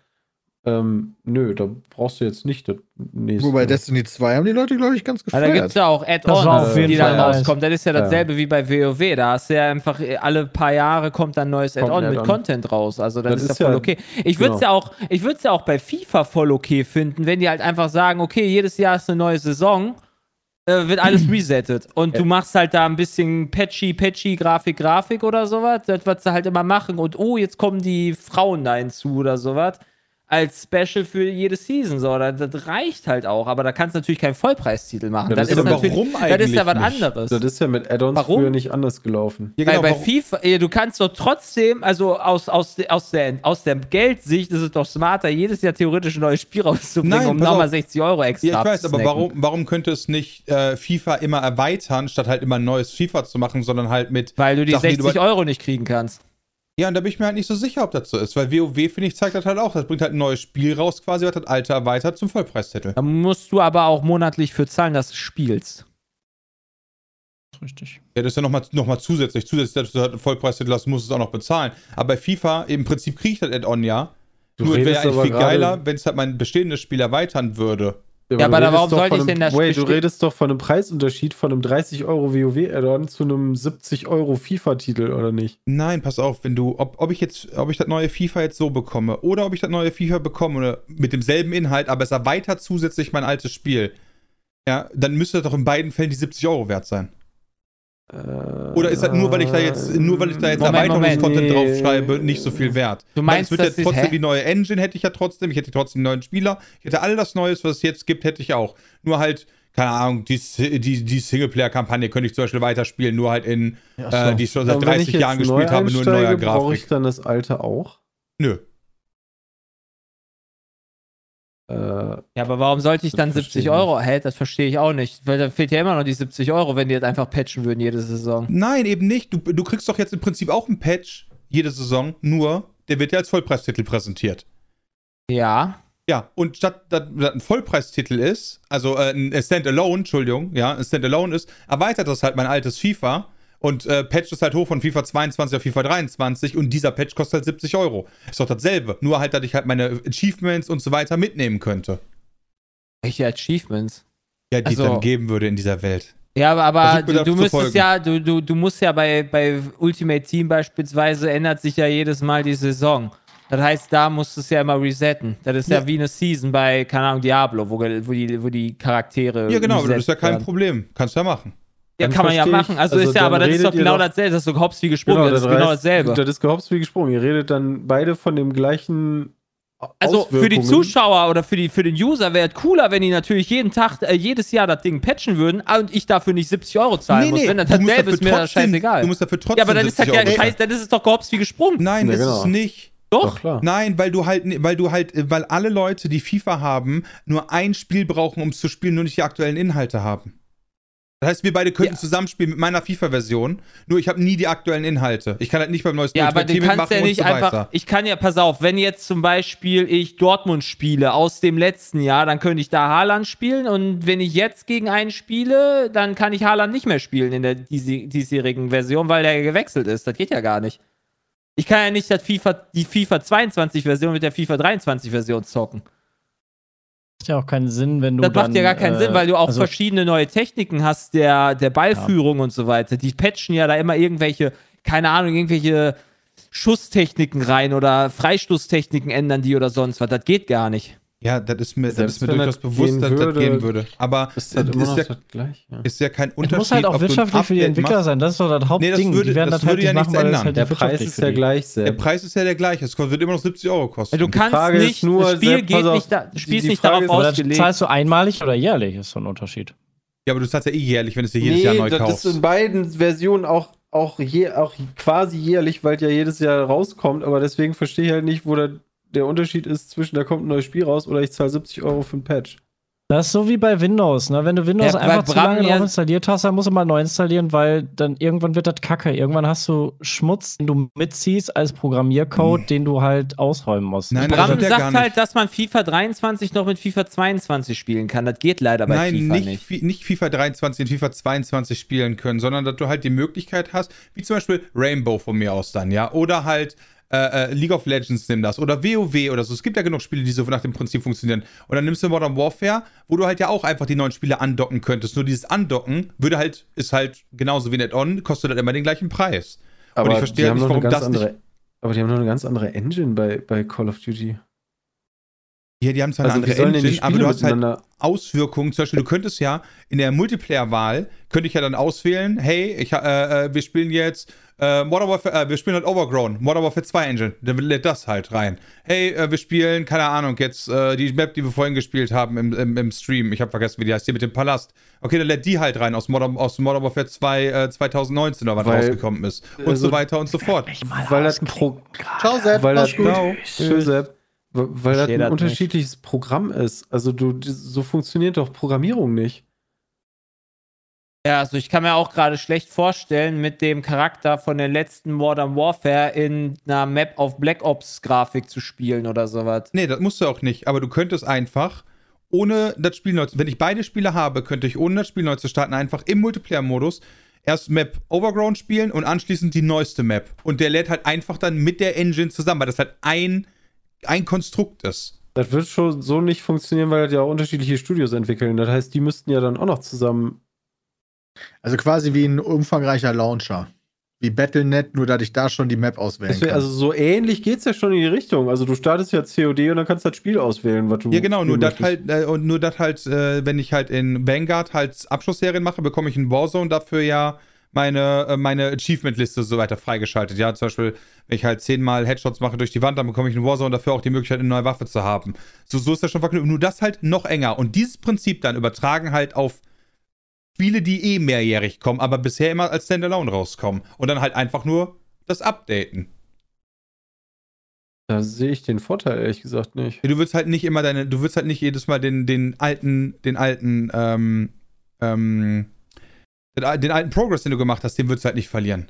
ähm, nö, da brauchst du jetzt nicht das nächste. Wobei Destiny 2 haben die Leute, glaube ich, ganz gefeiert. Ja, da gibt es ja auch Add-ons, die dann rauskommen. Das ist ja dasselbe ja. wie bei WoW. Da hast du ja einfach äh, alle paar Jahre kommt ein neues Add-on mit Content raus. Also dann das ist das voll ja, okay. Ich würde es genau. ja, auch, ja auch bei FIFA voll okay finden, wenn die halt einfach sagen, okay, jedes Jahr ist eine neue Saison. Äh, wird alles resettet. Und du machst halt da ein bisschen patchy, patchy Grafik, Grafik oder sowas. Das, was sie halt immer machen. Und oh, jetzt kommen die Frauen da hinzu oder sowas als Special für jede Season. So, das, das reicht halt auch, aber da kannst du natürlich keinen Vollpreistitel machen. Ja, das, das, ist warum eigentlich das ist ja was anderes. Das ist ja mit Add-ons früher nicht anders gelaufen. Ja, genau, Weil bei FIFA, du kannst doch trotzdem, also aus, aus, aus, der, aus der Geldsicht ist es doch smarter, jedes Jahr theoretisch ein neues Spiel rauszubringen, Nein, um nochmal 60 Euro extra Ja, ich weiß, aber warum, warum könnte es nicht äh, FIFA immer erweitern, statt halt immer ein neues FIFA zu machen, sondern halt mit. Weil du die Sachen, 60 die du Euro nicht kriegen kannst. Ja, und da bin ich mir halt nicht so sicher, ob das so ist, weil WoW, finde ich, zeigt das halt auch. Das bringt halt ein neues Spiel raus, quasi, was das alte erweitert zum Vollpreistitel. Da musst du aber auch monatlich für zahlen, dass du spielst. Richtig. Ja, das ist ja nochmal noch mal zusätzlich. Zusätzlich, dass du halt einen Vollpreistitel hast, musst du es auch noch bezahlen. Aber bei FIFA, im Prinzip kriege ich das Add-on ja. Du Nur wäre eigentlich viel geiler, wenn es halt mein bestehendes Spiel erweitern würde. Ja, ja aber, aber warum sollte ich denn das Wait, du redest doch von einem Preisunterschied von einem 30 Euro WoW-Add-on zu einem 70 Euro FIFA-Titel, oder nicht? Nein, pass auf, wenn du, ob, ob ich jetzt, ob ich das neue FIFA jetzt so bekomme oder ob ich das neue FIFA bekomme mit demselben Inhalt, aber es erweitert zusätzlich mein altes Spiel, ja, dann müsste das doch in beiden Fällen die 70 Euro wert sein. Oder ist das nur, weil ich da jetzt, nur weil ich da jetzt Erweiterungskontent nee. draufschreibe, nicht so viel wert? Du meinst, es wird ja trotzdem die neue Engine hätte ich ja trotzdem, ich hätte trotzdem einen neuen Spieler, ich hätte all das Neues, was es jetzt gibt, hätte ich auch. Nur halt, keine Ahnung, die, die, die Singleplayer-Kampagne könnte ich zum Beispiel weiterspielen, nur halt in, ja, so. äh, die ich schon seit 30 Jahren gespielt habe, nur in neuer Grafik. Brauche ich dann das alte auch? Nö. Äh, ja, aber warum sollte ich dann 70 Euro? Hä, das verstehe ich auch nicht. Weil da fehlt ja immer noch die 70 Euro, wenn die jetzt einfach patchen würden jede Saison. Nein, eben nicht. Du, du kriegst doch jetzt im Prinzip auch einen Patch jede Saison, nur der wird ja als Vollpreistitel präsentiert. Ja. Ja, und statt dass das ein Vollpreistitel ist, also äh, ein Standalone, Entschuldigung, ja, ein Standalone ist, erweitert das halt mein altes FIFA und äh, patcht es halt hoch von FIFA 22 auf FIFA 23 und dieser Patch kostet halt 70 Euro. Ist doch dasselbe. Nur halt, dass ich halt meine Achievements und so weiter mitnehmen könnte. Welche Achievements? Ja, die also, es dann geben würde in dieser Welt. Ja, aber, aber du, du müsstest ja, du, du, du musst ja bei, bei Ultimate Team beispielsweise ändert sich ja jedes Mal die Saison. Das heißt, da musst du es ja immer resetten. Das ist ja, ja wie eine Season bei, keine Ahnung, Diablo, wo, wo, die, wo die Charaktere. Ja, genau, das ist ja kein werden. Problem. Kannst du ja machen. Ja, kann man ja machen. Also, also ist ja, aber das ist doch genau dasselbe. Das ist doch Hops wie gesprungen. Genau, das, das ist genau dasselbe. Das ist Hops wie gesprungen. Ihr redet dann beide von dem gleichen also für die Zuschauer oder für, die, für den User wäre es cooler, wenn die natürlich jeden Tag, äh, jedes Jahr das Ding patchen würden und ich dafür nicht 70 Euro zahlen nee, muss. Wenn das dasselbe ist, mir das scheißegal. Du musst dafür trotzdem Ja, aber dann ist, das ja, dann ist es doch gehops wie gesprungen. Nein, ja, genau. ist es nicht. Doch. Doch Nein, weil du halt, weil du halt, weil alle Leute, die FIFA haben, nur ein Spiel brauchen, um es zu spielen, nur nicht die aktuellen Inhalte haben. Das heißt, wir beide könnten ja. zusammenspielen mit meiner FIFA-Version, nur ich habe nie die aktuellen Inhalte. Ich kann halt nicht beim neuesten Ja, aber du kannst ja nicht so einfach. Weiter. Ich kann ja, pass auf, wenn jetzt zum Beispiel ich Dortmund spiele aus dem letzten Jahr, dann könnte ich da Haaland spielen und wenn ich jetzt gegen einen spiele, dann kann ich Haaland nicht mehr spielen in der diesjährigen Version, weil der gewechselt ist. Das geht ja gar nicht. Ich kann ja nicht das FIFA, die FIFA 22-Version mit der FIFA 23-Version zocken. Macht ja auch keinen Sinn, wenn du. Das dann, macht ja gar keinen äh, Sinn, weil du auch also verschiedene neue Techniken hast, der, der Ballführung ja. und so weiter. Die patchen ja da immer irgendwelche, keine Ahnung, irgendwelche Schusstechniken rein oder Freistoßtechniken ändern die oder sonst was. Das geht gar nicht. Ja, das ist mir, das ist mir durchaus bewusst, dass das gehen würde. Aber ist, das ist, ja, gleich, ja. ist ja kein Unterschied. Es muss halt auch wirtschaftlich für die Entwickler sein. Das ist doch das Hauptding. Nee, das würde, die werden das, das würde halt ja nichts machen, ändern. Halt der Preis ist ja gleich. Der Preis ist ja der gleiche. Es wird immer noch 70 Euro kosten. Du kannst nicht, nur, das Spiel geht nicht, da, Spiel ist nicht darauf ausgelegt. Zahlst du einmalig oder jährlich? Ist so ein Unterschied. Ja, aber du zahlst ja eh jährlich, wenn du es dir jedes Jahr neu kaufst. Das ist in beiden Versionen auch auch, je, auch quasi jährlich, weil es ja jedes Jahr rauskommt, aber deswegen verstehe ich halt nicht, wo der der Unterschied ist zwischen, da kommt ein neues Spiel raus oder ich zahle 70 Euro für ein Patch. Das ist so wie bei Windows, ne? Wenn du Windows ja, einfach zu lange drauf installiert hast, dann musst du mal neu installieren, weil dann irgendwann wird das kacke. Irgendwann hast du Schmutz, den du mitziehst als Programmiercode, hm. den du halt ausräumen musst. Nein, Bram sagt halt, dass man FIFA 23 noch mit FIFA 22 spielen kann. Das geht leider bei Nein, FIFA nicht. Nein, nicht FIFA 23 in FIFA 22 spielen können, sondern dass du halt die Möglichkeit hast, wie zum Beispiel Rainbow von mir aus dann, ja? Oder halt äh, äh, League of Legends nimm das oder WoW oder so. Es gibt ja genug Spiele, die so nach dem Prinzip funktionieren. Und dann nimmst du Modern Warfare, wo du halt ja auch einfach die neuen Spiele andocken könntest. Nur dieses Andocken würde halt, ist halt genauso wie Net-On, kostet halt immer den gleichen Preis. Aber Und ich verstehe halt nicht, warum das andere, nicht. Aber die haben noch eine ganz andere Engine bei, bei Call of Duty. Ja, die haben zwar also eine andere Engine, aber du hast halt Auswirkungen. Zum Beispiel, du könntest ja in der Multiplayer-Wahl, könnte ich ja dann auswählen, hey, ich, äh, äh wir spielen jetzt äh, Modern Warfare, äh, wir spielen halt Overgrown, Modern Warfare 2 Engine, dann lädt das halt rein. Hey, äh, wir spielen, keine Ahnung, jetzt äh, die Map, die wir vorhin gespielt haben im, im, im Stream, ich habe vergessen, wie die heißt, hier mit dem Palast. Okay, dann lädt die halt rein aus Modern, aus Modern Warfare 2 2019 oder was Weil, rausgekommen ist. Und also, so weiter und so fort. Weil das ein Pro Ciao, Sepp, weil das, genau, Tschüss, Sepp. Weil das ein unterschiedliches nicht. Programm ist. Also du, so funktioniert doch Programmierung nicht. Ja, also ich kann mir auch gerade schlecht vorstellen, mit dem Charakter von der letzten Modern Warfare in einer Map auf Black Ops Grafik zu spielen oder sowas. Nee, das musst du auch nicht, aber du könntest einfach ohne das Spiel neu zu, wenn ich beide Spiele habe, könnte ich ohne das Spiel neu zu starten einfach im Multiplayer-Modus erst Map Overground spielen und anschließend die neueste Map. Und der lädt halt einfach dann mit der Engine zusammen, weil das halt ein, ein Konstrukt ist. Das wird schon so nicht funktionieren, weil das ja auch unterschiedliche Studios entwickeln. Das heißt, die müssten ja dann auch noch zusammen also quasi wie ein umfangreicher Launcher. Wie Battle.net, nur dass ich da schon die Map auswählen kann. Also so ähnlich geht es ja schon in die Richtung. Also du startest ja COD und dann kannst du das Spiel auswählen, was du. Ja, genau, nur das halt, äh, und nur das halt, äh, wenn ich halt in Vanguard halt Abschlussserien mache, bekomme ich in Warzone dafür ja meine, äh, meine Achievement-Liste so weiter freigeschaltet. Ja, zum Beispiel, wenn ich halt zehnmal Headshots mache durch die Wand, dann bekomme ich in Warzone dafür auch die Möglichkeit, eine neue Waffe zu haben. So, so ist das schon verknüpft. Nur das halt noch enger. Und dieses Prinzip dann übertragen halt auf Spiele, die eh mehrjährig kommen, aber bisher immer als Standalone rauskommen. Und dann halt einfach nur das Updaten. Da sehe ich den Vorteil ehrlich gesagt nicht. Du willst halt nicht immer deine, du willst halt nicht jedes Mal den, den alten, den alten, ähm, ähm, den, den alten Progress, den du gemacht hast, den würdest du halt nicht verlieren.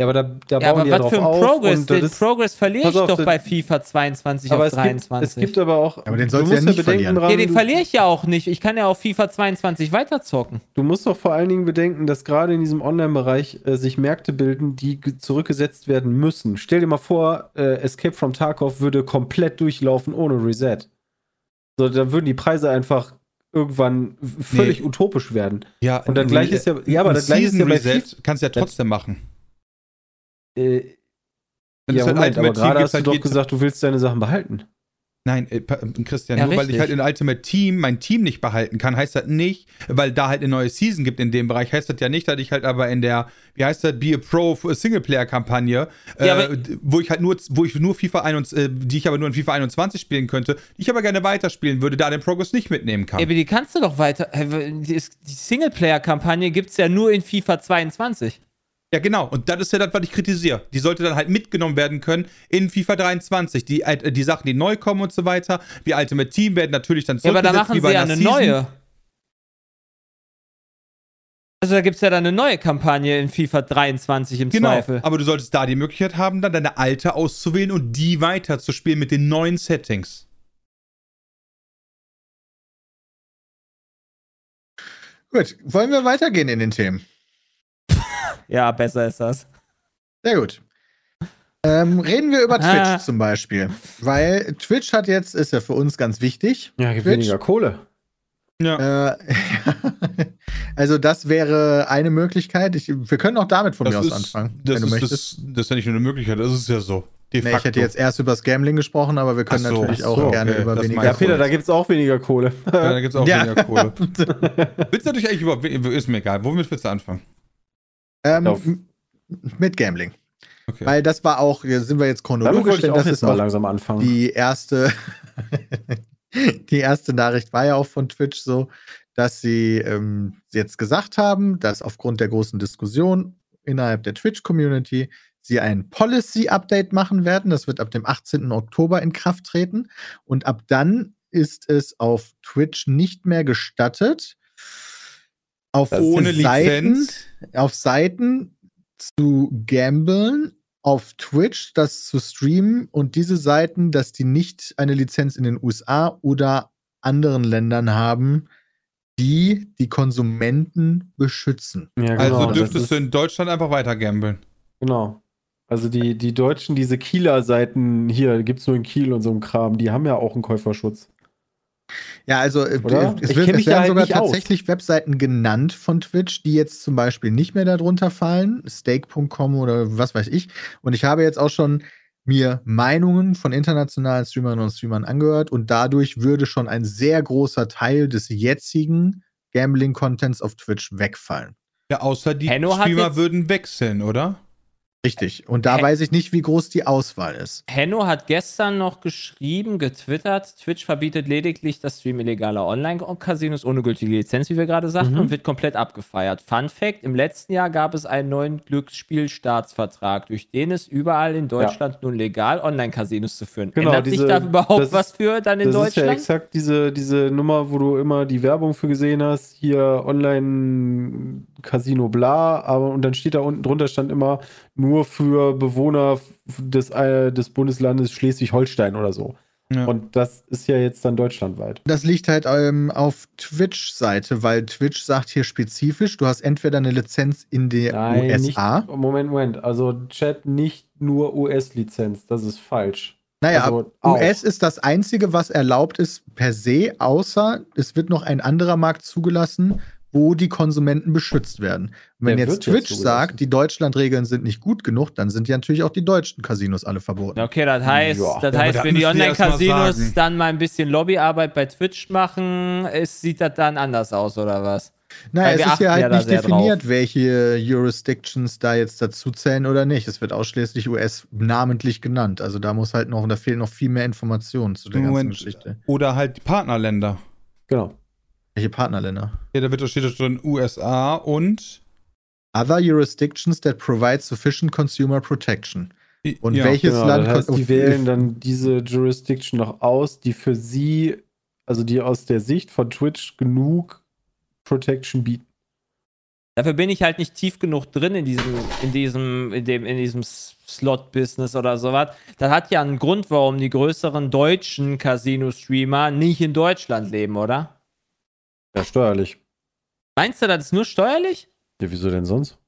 Ja, aber da, da ja, bauen aber die was ja für ein Progress? Den ist, Progress verliere ich auf, doch bei FIFA 22 auf 23. Gibt, es gibt aber auch. Aber den sollst du ja nicht verlieren. Dran, ja, den verliere ich ja auch nicht. Ich kann ja auf FIFA 22 weiterzocken. Du musst doch vor allen Dingen bedenken, dass gerade in diesem Online-Bereich äh, sich Märkte bilden, die zurückgesetzt werden müssen. Stell dir mal vor, äh, Escape from Tarkov würde komplett durchlaufen ohne Reset. So, da würden die Preise einfach irgendwann völlig nee. utopisch werden. Ja, und dann gleich ist ja, ja, aber das gleiche ist ja bei Reset kannst du ja trotzdem machen. Äh, ja, halt Moment, aber gerade hast du halt doch gesagt, du willst deine Sachen behalten. Nein, äh, Christian, ja, nur richtig. weil ich halt in Ultimate Team mein Team nicht behalten kann, heißt das nicht, weil da halt eine neue Season gibt in dem Bereich, heißt das ja nicht, dass ich halt aber in der, wie heißt das, Be a Pro Singleplayer-Kampagne, ja, äh, wo ich halt nur, wo ich nur FIFA 21, äh, die ich aber nur in FIFA 21 spielen könnte, die ich aber gerne weiterspielen würde, da den Progress nicht mitnehmen kann. Aber die kannst du doch weiter. Die Singleplayer-Kampagne gibt es ja nur in FIFA 22. Ja, genau. Und das ist ja das, was ich kritisiere. Die sollte dann halt mitgenommen werden können in FIFA 23. Die, äh, die Sachen, die neu kommen und so weiter, wie Ultimate Team werden natürlich dann Ja, aber da machen sie ja eine Season. neue. Also da gibt es ja dann eine neue Kampagne in FIFA 23 im genau, Zweifel. Aber du solltest da die Möglichkeit haben, dann deine alte auszuwählen und die weiterzuspielen mit den neuen Settings. Gut, wollen wir weitergehen in den Themen? Ja, besser ist das. Sehr gut. Ähm, reden wir über Twitch ah. zum Beispiel. Weil Twitch hat jetzt, ist ja für uns ganz wichtig. Ja, gibt weniger Kohle. Ja. Äh, also, das wäre eine Möglichkeit. Ich, wir können auch damit von das mir aus anfangen, wenn du ist, möchtest. Das, das, ist ja nicht nur eine Möglichkeit, das ist ja so. Nee, ich hätte jetzt erst über das Gambling gesprochen, aber wir können so, natürlich auch so, gerne okay, über weniger Ja, Peter, da gibt es auch weniger Kohle. Ja, da gibt es auch ja. weniger Kohle. willst du natürlich eigentlich über. Ist mir egal. Womit willst du anfangen? Ähm, mit Gambling. Okay. Weil das war auch, sind wir jetzt chronologisch, denn das ist mal langsam anfangen. Die erste, die erste Nachricht war ja auch von Twitch so, dass sie ähm, jetzt gesagt haben, dass aufgrund der großen Diskussion innerhalb der Twitch-Community sie ein Policy-Update machen werden. Das wird ab dem 18. Oktober in Kraft treten. Und ab dann ist es auf Twitch nicht mehr gestattet, auf ohne Seiten, Lizenz. auf Seiten zu gamblen, auf Twitch das zu streamen und diese Seiten, dass die nicht eine Lizenz in den USA oder anderen Ländern haben, die die Konsumenten beschützen. Ja, genau. Also dürftest du in Deutschland einfach weiter gambeln. Genau. Also die, die Deutschen, diese Kieler Seiten hier, gibt es nur in Kiel und so ein Kram, die haben ja auch einen Käuferschutz. Ja, also äh, Oder? es, wird, es werden sogar tatsächlich aus. Webseiten genannt von Twitch, die jetzt zum Beispiel nicht mehr darunter fallen, stake.com oder was weiß ich. Und ich habe jetzt auch schon mir Meinungen von internationalen Streamerinnen und Streamern angehört und dadurch würde schon ein sehr großer Teil des jetzigen Gambling-Contents auf Twitch wegfallen. Ja, außer die Henno Streamer würden wechseln, oder? Richtig. Und da Hen weiß ich nicht, wie groß die Auswahl ist. Henno hat gestern noch geschrieben, getwittert, Twitch verbietet lediglich das Stream illegaler Online-Casinos ohne gültige Lizenz, wie wir gerade sagten, mhm. und wird komplett abgefeiert. Fun Fact: Im letzten Jahr gab es einen neuen Glücksspielstaatsvertrag, durch den es überall in Deutschland ja. nun legal Online-Casinos zu führen. Genau, Ändert diese, sich da überhaupt was für dann in das Deutschland? Das ist ja exakt diese, diese Nummer, wo du immer die Werbung für gesehen hast, hier Online-Casino bla, aber und dann steht da unten drunter stand immer nur für Bewohner des, äh, des Bundeslandes Schleswig-Holstein oder so. Ja. Und das ist ja jetzt dann deutschlandweit. Das liegt halt ähm, auf Twitch-Seite, weil Twitch sagt hier spezifisch, du hast entweder eine Lizenz in der Nein, USA. Nicht, Moment, Moment. Also Chat nicht nur US-Lizenz, das ist falsch. Naja, also US ist das Einzige, was erlaubt ist per se, außer es wird noch ein anderer Markt zugelassen, wo die Konsumenten beschützt werden. Und wenn Der jetzt Twitch jetzt sagt, die Deutschland-Regeln sind nicht gut genug, dann sind ja natürlich auch die deutschen Casinos alle verboten. Okay, das heißt, ja. das heißt, wenn die Online-Casinos dann mal ein bisschen Lobbyarbeit bei Twitch machen, ist, sieht das dann anders aus, oder was? Naja, es ist ja halt nicht definiert, drauf. welche Jurisdictions da jetzt dazu zählen oder nicht. Es wird ausschließlich US namentlich genannt. Also da muss halt noch, da fehlen noch viel mehr Informationen zu der Moment. ganzen Geschichte. Oder halt die Partnerländer. Genau. Welche Partnerländer? Ja, da wird steht da schon USA und Other jurisdictions that provide sufficient consumer protection. Und ja, welches genau, Land das heißt, die wählen dann diese Jurisdiction noch aus, die für sie, also die aus der Sicht von Twitch genug Protection bieten. Dafür bin ich halt nicht tief genug drin in diesem, in diesem, in dem, in diesem Slot-Business oder sowas. Das hat ja einen Grund, warum die größeren deutschen Casino-Streamer nicht in Deutschland leben, oder? Ja, steuerlich. Meinst du, das ist nur steuerlich? Ja, wieso denn sonst?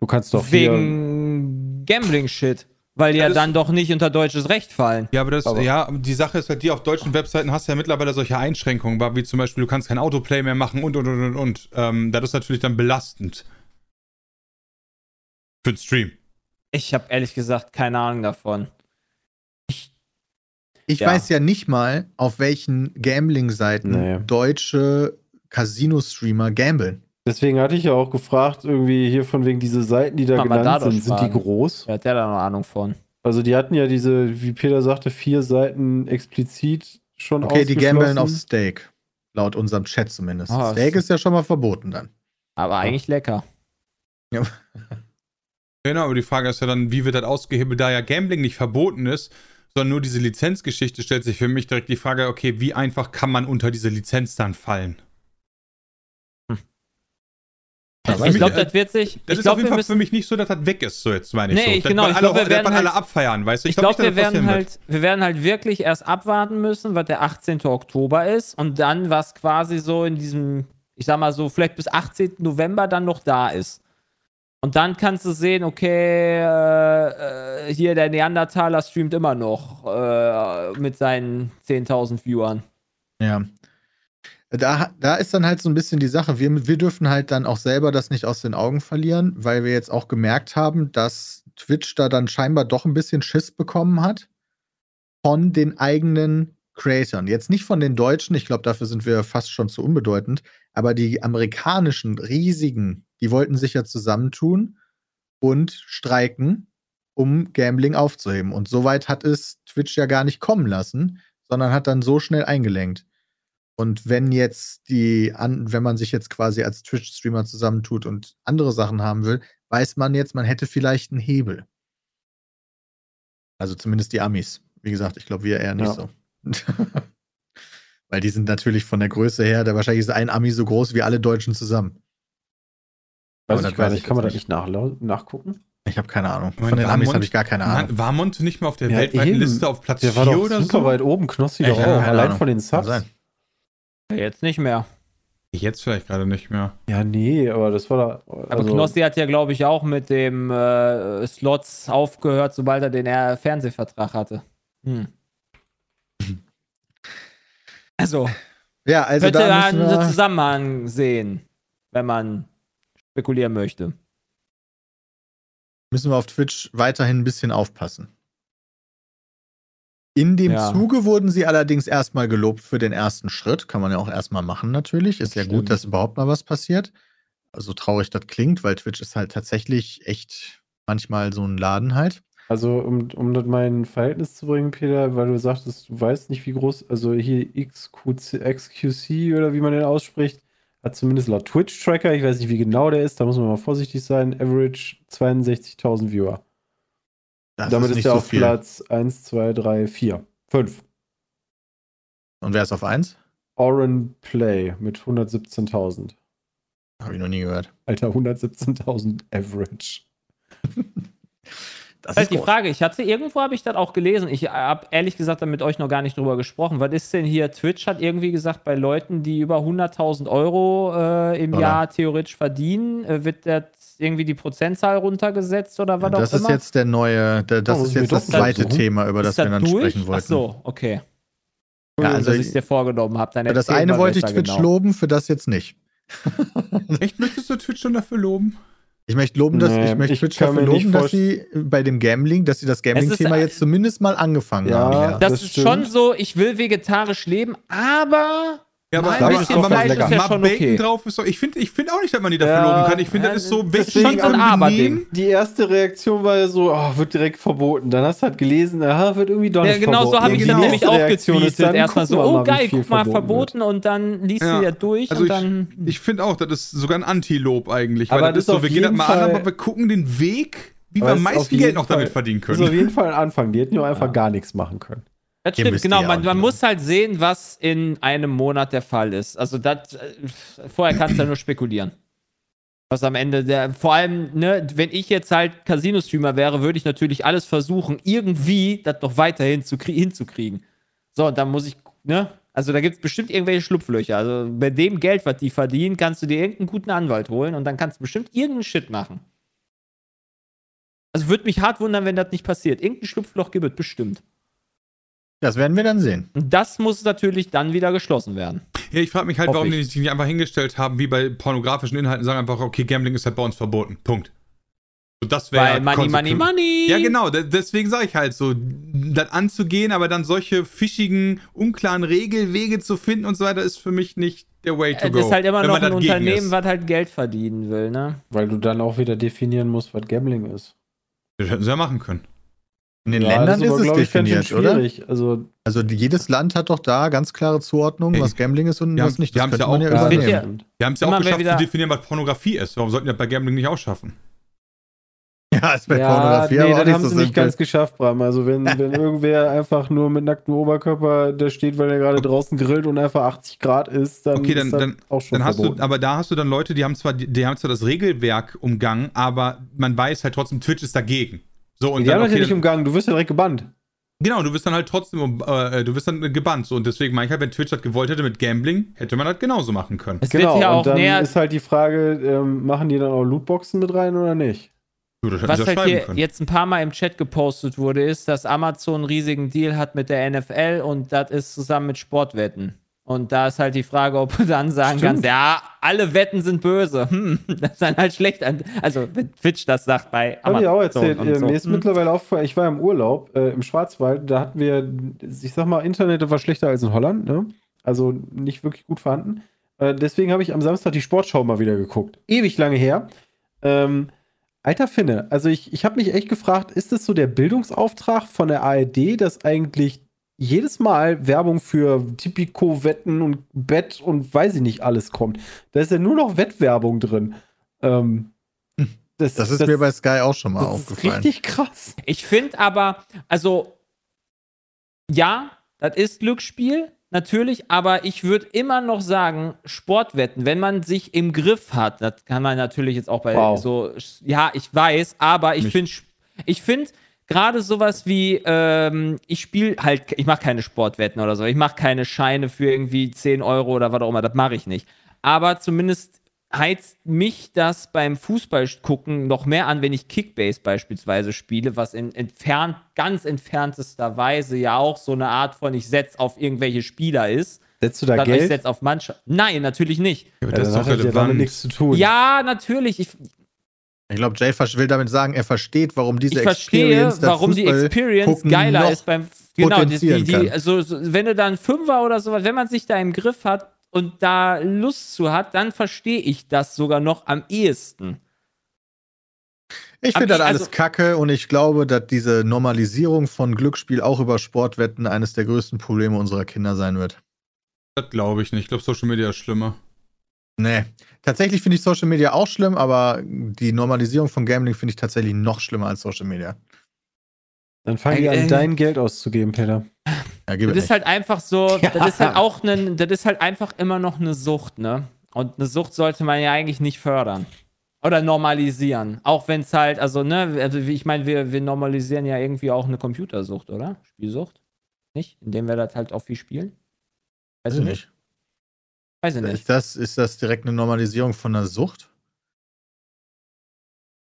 Du kannst doch Wegen Gambling-Shit. Weil die ja, ja dann doch nicht unter deutsches Recht fallen. Ja, aber das, aber ja, die Sache ist halt, die auf deutschen Webseiten hast du ja mittlerweile solche Einschränkungen, wie zum Beispiel, du kannst kein Autoplay mehr machen und und und und und. Ähm, das ist natürlich dann belastend. Für den Stream. Ich habe ehrlich gesagt keine Ahnung davon. Ich ja. weiß ja nicht mal, auf welchen Gambling-Seiten nee. deutsche Casino-Streamer gambeln. Deswegen hatte ich ja auch gefragt, irgendwie hier von wegen diese Seiten, die da Kann genannt sind, sind die groß? Ja, hat der da noch Ahnung von. Also die hatten ja diese, wie Peter sagte, vier Seiten explizit schon Okay, die gambeln auf Steak. Laut unserem Chat zumindest. Oh, Steak ist ja schon mal verboten dann. Aber eigentlich lecker. Ja. Genau, aber die Frage ist ja dann, wie wird das ausgehebelt, da ja Gambling nicht verboten ist, sondern nur diese Lizenzgeschichte, stellt sich für mich direkt die Frage, okay, wie einfach kann man unter diese Lizenz dann fallen? Also ich glaube, das wird sich. Das ist glaub, auf jeden Fall für mich nicht so, dass das weg ist, so jetzt meine ich nee, so. Ich, genau, ich glaube, wir werden halt, alle abfeiern, weißt du? Ich, ich glaube, glaub, wir, werden halt, wir werden halt wirklich erst abwarten müssen, was der 18. Oktober ist und dann, was quasi so in diesem, ich sag mal so, vielleicht bis 18. November dann noch da ist. Und dann kannst du sehen, okay, äh, äh hier der Neandertaler streamt immer noch äh, mit seinen 10.000 Viewern. Ja, da, da ist dann halt so ein bisschen die Sache. Wir, wir dürfen halt dann auch selber das nicht aus den Augen verlieren, weil wir jetzt auch gemerkt haben, dass Twitch da dann scheinbar doch ein bisschen Schiss bekommen hat von den eigenen Creatoren. Jetzt nicht von den Deutschen, ich glaube, dafür sind wir fast schon zu unbedeutend, aber die amerikanischen riesigen, die wollten sich ja zusammentun und streiken, um Gambling aufzuheben. Und soweit hat es Twitch ja gar nicht kommen lassen, sondern hat dann so schnell eingelenkt. Und wenn jetzt die, an, wenn man sich jetzt quasi als Twitch-Streamer zusammentut und andere Sachen haben will, weiß man jetzt, man hätte vielleicht einen Hebel. Also zumindest die Amis. Wie gesagt, ich glaube, wir eher nicht ja. so. Weil die sind natürlich von der Größe her, da wahrscheinlich ist ein Ami so groß wie alle Deutschen zusammen. Weiß ich gar nicht. Kann man da nicht nach, nachgucken? Ich habe keine Ahnung. Von den Amis habe ich gar keine Ahnung. War Mont nicht mal auf der ja, weltweiten eben. Liste auf Platz 4 oder super so? weit oben, Knossi doch auch. Allein Ahnung. von den Subs. Jetzt nicht mehr. Jetzt vielleicht gerade nicht mehr. Ja, nee, aber das war da. Also aber Knossi hat ja, glaube ich, auch mit dem äh, Slots aufgehört, sobald er den er Fernsehvertrag hatte. Hm. Also. Ja, also könnte da man einen Zusammenhang sehen, wenn man spekulieren möchte. Müssen wir auf Twitch weiterhin ein bisschen aufpassen. In dem ja. Zuge wurden sie allerdings erstmal gelobt für den ersten Schritt. Kann man ja auch erstmal machen, natürlich. Ist ja gut, dass überhaupt mal was passiert. So also traurig das klingt, weil Twitch ist halt tatsächlich echt manchmal so ein Laden halt. Also, um, um das mal in Verhältnis zu bringen, Peter, weil du sagtest, du weißt nicht, wie groß, also hier XQC, XQC oder wie man den ausspricht, hat zumindest laut Twitch-Tracker, ich weiß nicht, wie genau der ist, da muss man mal vorsichtig sein, Average 62.000 Viewer. Das Damit ist, ist er so auf viel. Platz 1, 2, 3, 4, 5. Und wer ist auf 1? Oren Play mit 117.000. Habe ich noch nie gehört. Alter, 117.000 Average. Das ist die groß. Frage. Ich hatte irgendwo habe ich das auch gelesen. Ich habe ehrlich gesagt mit euch noch gar nicht drüber gesprochen. Was ist denn hier? Twitch hat irgendwie gesagt, bei Leuten, die über 100.000 Euro äh, im Oder? Jahr theoretisch verdienen, äh, wird irgendwie die Prozentzahl runtergesetzt oder was ja, das auch immer? Das ist jetzt der neue, der, das oh, ist jetzt das zweite Thema, über das, das wir dann durch? sprechen wollten. Ach so, okay. Ja, also dass ich es dir vorgenommen habe. Das eine wollte ich Twitch genau. loben, für das jetzt nicht. Echt möchtest du Twitch schon dafür loben? Ich möchte loben, dass nee, ich möchte Twitch dafür loben, dass sie bei dem Gambling, dass sie das Gambling-Thema jetzt zumindest mal angefangen ja, haben. Ja. Das, das ist stimmt. schon so, ich will vegetarisch leben, aber ja, aber, aber, bisschen aber Fleisch ist ja schon Bacon okay. drauf ist so, ich finde ich find auch nicht, dass man die dafür ja, loben kann. Ich finde, das ist so das ist schon so ein Aber-Ding. Die erste Reaktion war ja so, oh, wird direkt verboten. Dann hast du halt gelesen, aha, wird irgendwie doch nicht Ja, genau so habe ich dann nämlich auch getweetet. Erstmal so, oh geil, guck mal, verboten und dann liest du ja durch also und dann. Ich, ich finde auch, das ist sogar ein Anti-Lob eigentlich. Aber das ist so, wir gehen das mal an, aber wir gucken den Weg, wie wir am meisten Geld noch damit verdienen können. Das ist auf jeden Fall ein Anfang. Die hätten ja einfach gar nichts machen können. Das stimmt, genau. Man, man muss halt sehen, was in einem Monat der Fall ist. Also das, äh, vorher kannst du ja nur spekulieren. Was am Ende der, vor allem, ne, wenn ich jetzt halt Casino-Streamer wäre, würde ich natürlich alles versuchen, irgendwie das noch weiterhin zu hinzukriegen. So, und dann muss ich, ne, also da gibt es bestimmt irgendwelche Schlupflöcher. Also bei dem Geld, was die verdienen, kannst du dir irgendeinen guten Anwalt holen und dann kannst du bestimmt irgendeinen Shit machen. Also würde mich hart wundern, wenn das nicht passiert. Irgendein Schlupfloch gibt es bestimmt. Das werden wir dann sehen. Das muss natürlich dann wieder geschlossen werden. Ja, ich frage mich halt, Hoff warum ich. die sich nicht einfach hingestellt haben, wie bei pornografischen Inhalten, sagen einfach, okay, Gambling ist halt bei uns verboten. Punkt. So, das wäre Money, Money, Money. Ja, genau. Deswegen sage ich halt so, das anzugehen, aber dann solche fischigen, unklaren Regelwege zu finden und so weiter, ist für mich nicht der Way to go. Das ist halt immer noch ein Unternehmen, was halt Geld verdienen will, ne? Weil du dann auch wieder definieren musst, was Gambling ist. Das hätten sie ja machen können. In den ja, Ländern ist, aber, ist es definiert, oder? Also, also jedes Land hat doch da ganz klare Zuordnungen, was Gambling ist und haben, was nicht. Das die ja auch, ja übernehmen. Wir haben es ja auch geschafft zu definieren, was Pornografie ist. Warum sollten wir bei Gambling nicht auch schaffen? Ja, ist bei ja, Pornografie nee, aber das haben so sie nicht ganz geschafft, Bram. Also wenn, wenn irgendwer einfach nur mit nacktem Oberkörper da steht, weil er gerade draußen grillt und einfach 80 Grad ist, dann okay, dann, ist das dann, auch schon dann hast verboten. du, Aber da hast du dann Leute, die haben zwar, die, die haben zwar das Regelwerk umgangen, aber man weiß halt trotzdem, Twitch ist dagegen. So, und die dann, haben okay, ja nicht umgangen, du wirst ja direkt gebannt. Genau, du wirst dann halt trotzdem, äh, du wirst dann gebannt. So, und deswegen meine ich halt, wenn Twitch das gewollt hätte mit Gambling, hätte man das genauso machen können. Es genau, ja und dann näher ist halt die Frage, ähm, machen die dann auch Lootboxen mit rein oder nicht? Was halt hier können. jetzt ein paar Mal im Chat gepostet wurde, ist, dass Amazon einen riesigen Deal hat mit der NFL und das ist zusammen mit Sportwetten. Und da ist halt die Frage, ob du dann sagen Stimmt. kannst, ja, alle Wetten sind böse. Hm, das ist dann halt schlecht. Also, wenn Twitch das sagt bei Amazon. Hab ich auch erzählt. So. Mir ist hm. mittlerweile aufgefallen, ich war im Urlaub äh, im Schwarzwald, da hatten wir, ich sag mal, Internet war schlechter als in Holland, ne? Also nicht wirklich gut vorhanden. Äh, deswegen habe ich am Samstag die Sportschau mal wieder geguckt. Ewig lange her. Ähm, Alter Finne, also ich, ich habe mich echt gefragt, ist das so der Bildungsauftrag von der ARD, dass eigentlich jedes Mal Werbung für Tipico-Wetten und Bett und weiß ich nicht alles kommt? Da ist ja nur noch Wettwerbung drin. Ähm, das, das, ist das, mir bei Sky auch schon mal das aufgefallen. Ist richtig krass. Ich finde aber, also, ja, das ist Glücksspiel, natürlich, aber ich würde immer noch sagen, Sportwetten, wenn man sich im Griff hat, das kann man natürlich jetzt auch bei wow. so, ja, ich weiß, aber ich finde, ich finde gerade sowas wie, ähm, ich spiele halt, ich mache keine Sportwetten oder so, ich mache keine Scheine für irgendwie 10 Euro oder was auch immer, das mache ich nicht. Aber zumindest heizt mich das beim Fußball gucken noch mehr an, wenn ich Kickbase beispielsweise spiele, was in entfernt, ganz entferntester Weise ja auch so eine Art von ich setze auf irgendwelche Spieler ist. Setzt du da Geld? Ich setze auf Mannschaft. Nein, natürlich nicht. Ja, das, ja, das ist doch relevant. Nichts zu tun. Ja, natürlich. Ich, ich glaube, Jay will damit sagen, er versteht, warum diese ich verstehe, Experience, warum die Experience geiler ist beim genau, die, die, die also wenn du dann Fünfer oder sowas, wenn man sich da im Griff hat, und da Lust zu hat, dann verstehe ich das sogar noch am ehesten. Ich finde das alles also, kacke und ich glaube, dass diese Normalisierung von Glücksspiel auch über Sportwetten eines der größten Probleme unserer Kinder sein wird. Das glaube ich nicht. Ich glaube, Social Media ist schlimmer. Nee. Tatsächlich finde ich Social Media auch schlimm, aber die Normalisierung von Gambling finde ich tatsächlich noch schlimmer als Social Media. Dann fangen die an, äh, dein Geld auszugeben, Peter. Ja, das ist halt einfach so, ja. das ist halt auch ne, das ist halt einfach immer noch eine Sucht, ne? Und eine Sucht sollte man ja eigentlich nicht fördern. Oder normalisieren. Auch wenn es halt, also, ne, also ich meine, wir, wir normalisieren ja irgendwie auch eine Computersucht, oder? Spielsucht? Nicht? Indem wir das halt auch viel spielen? Weiß ich nicht. Weiß ich nicht. Ist das, ist das direkt eine Normalisierung von einer Sucht?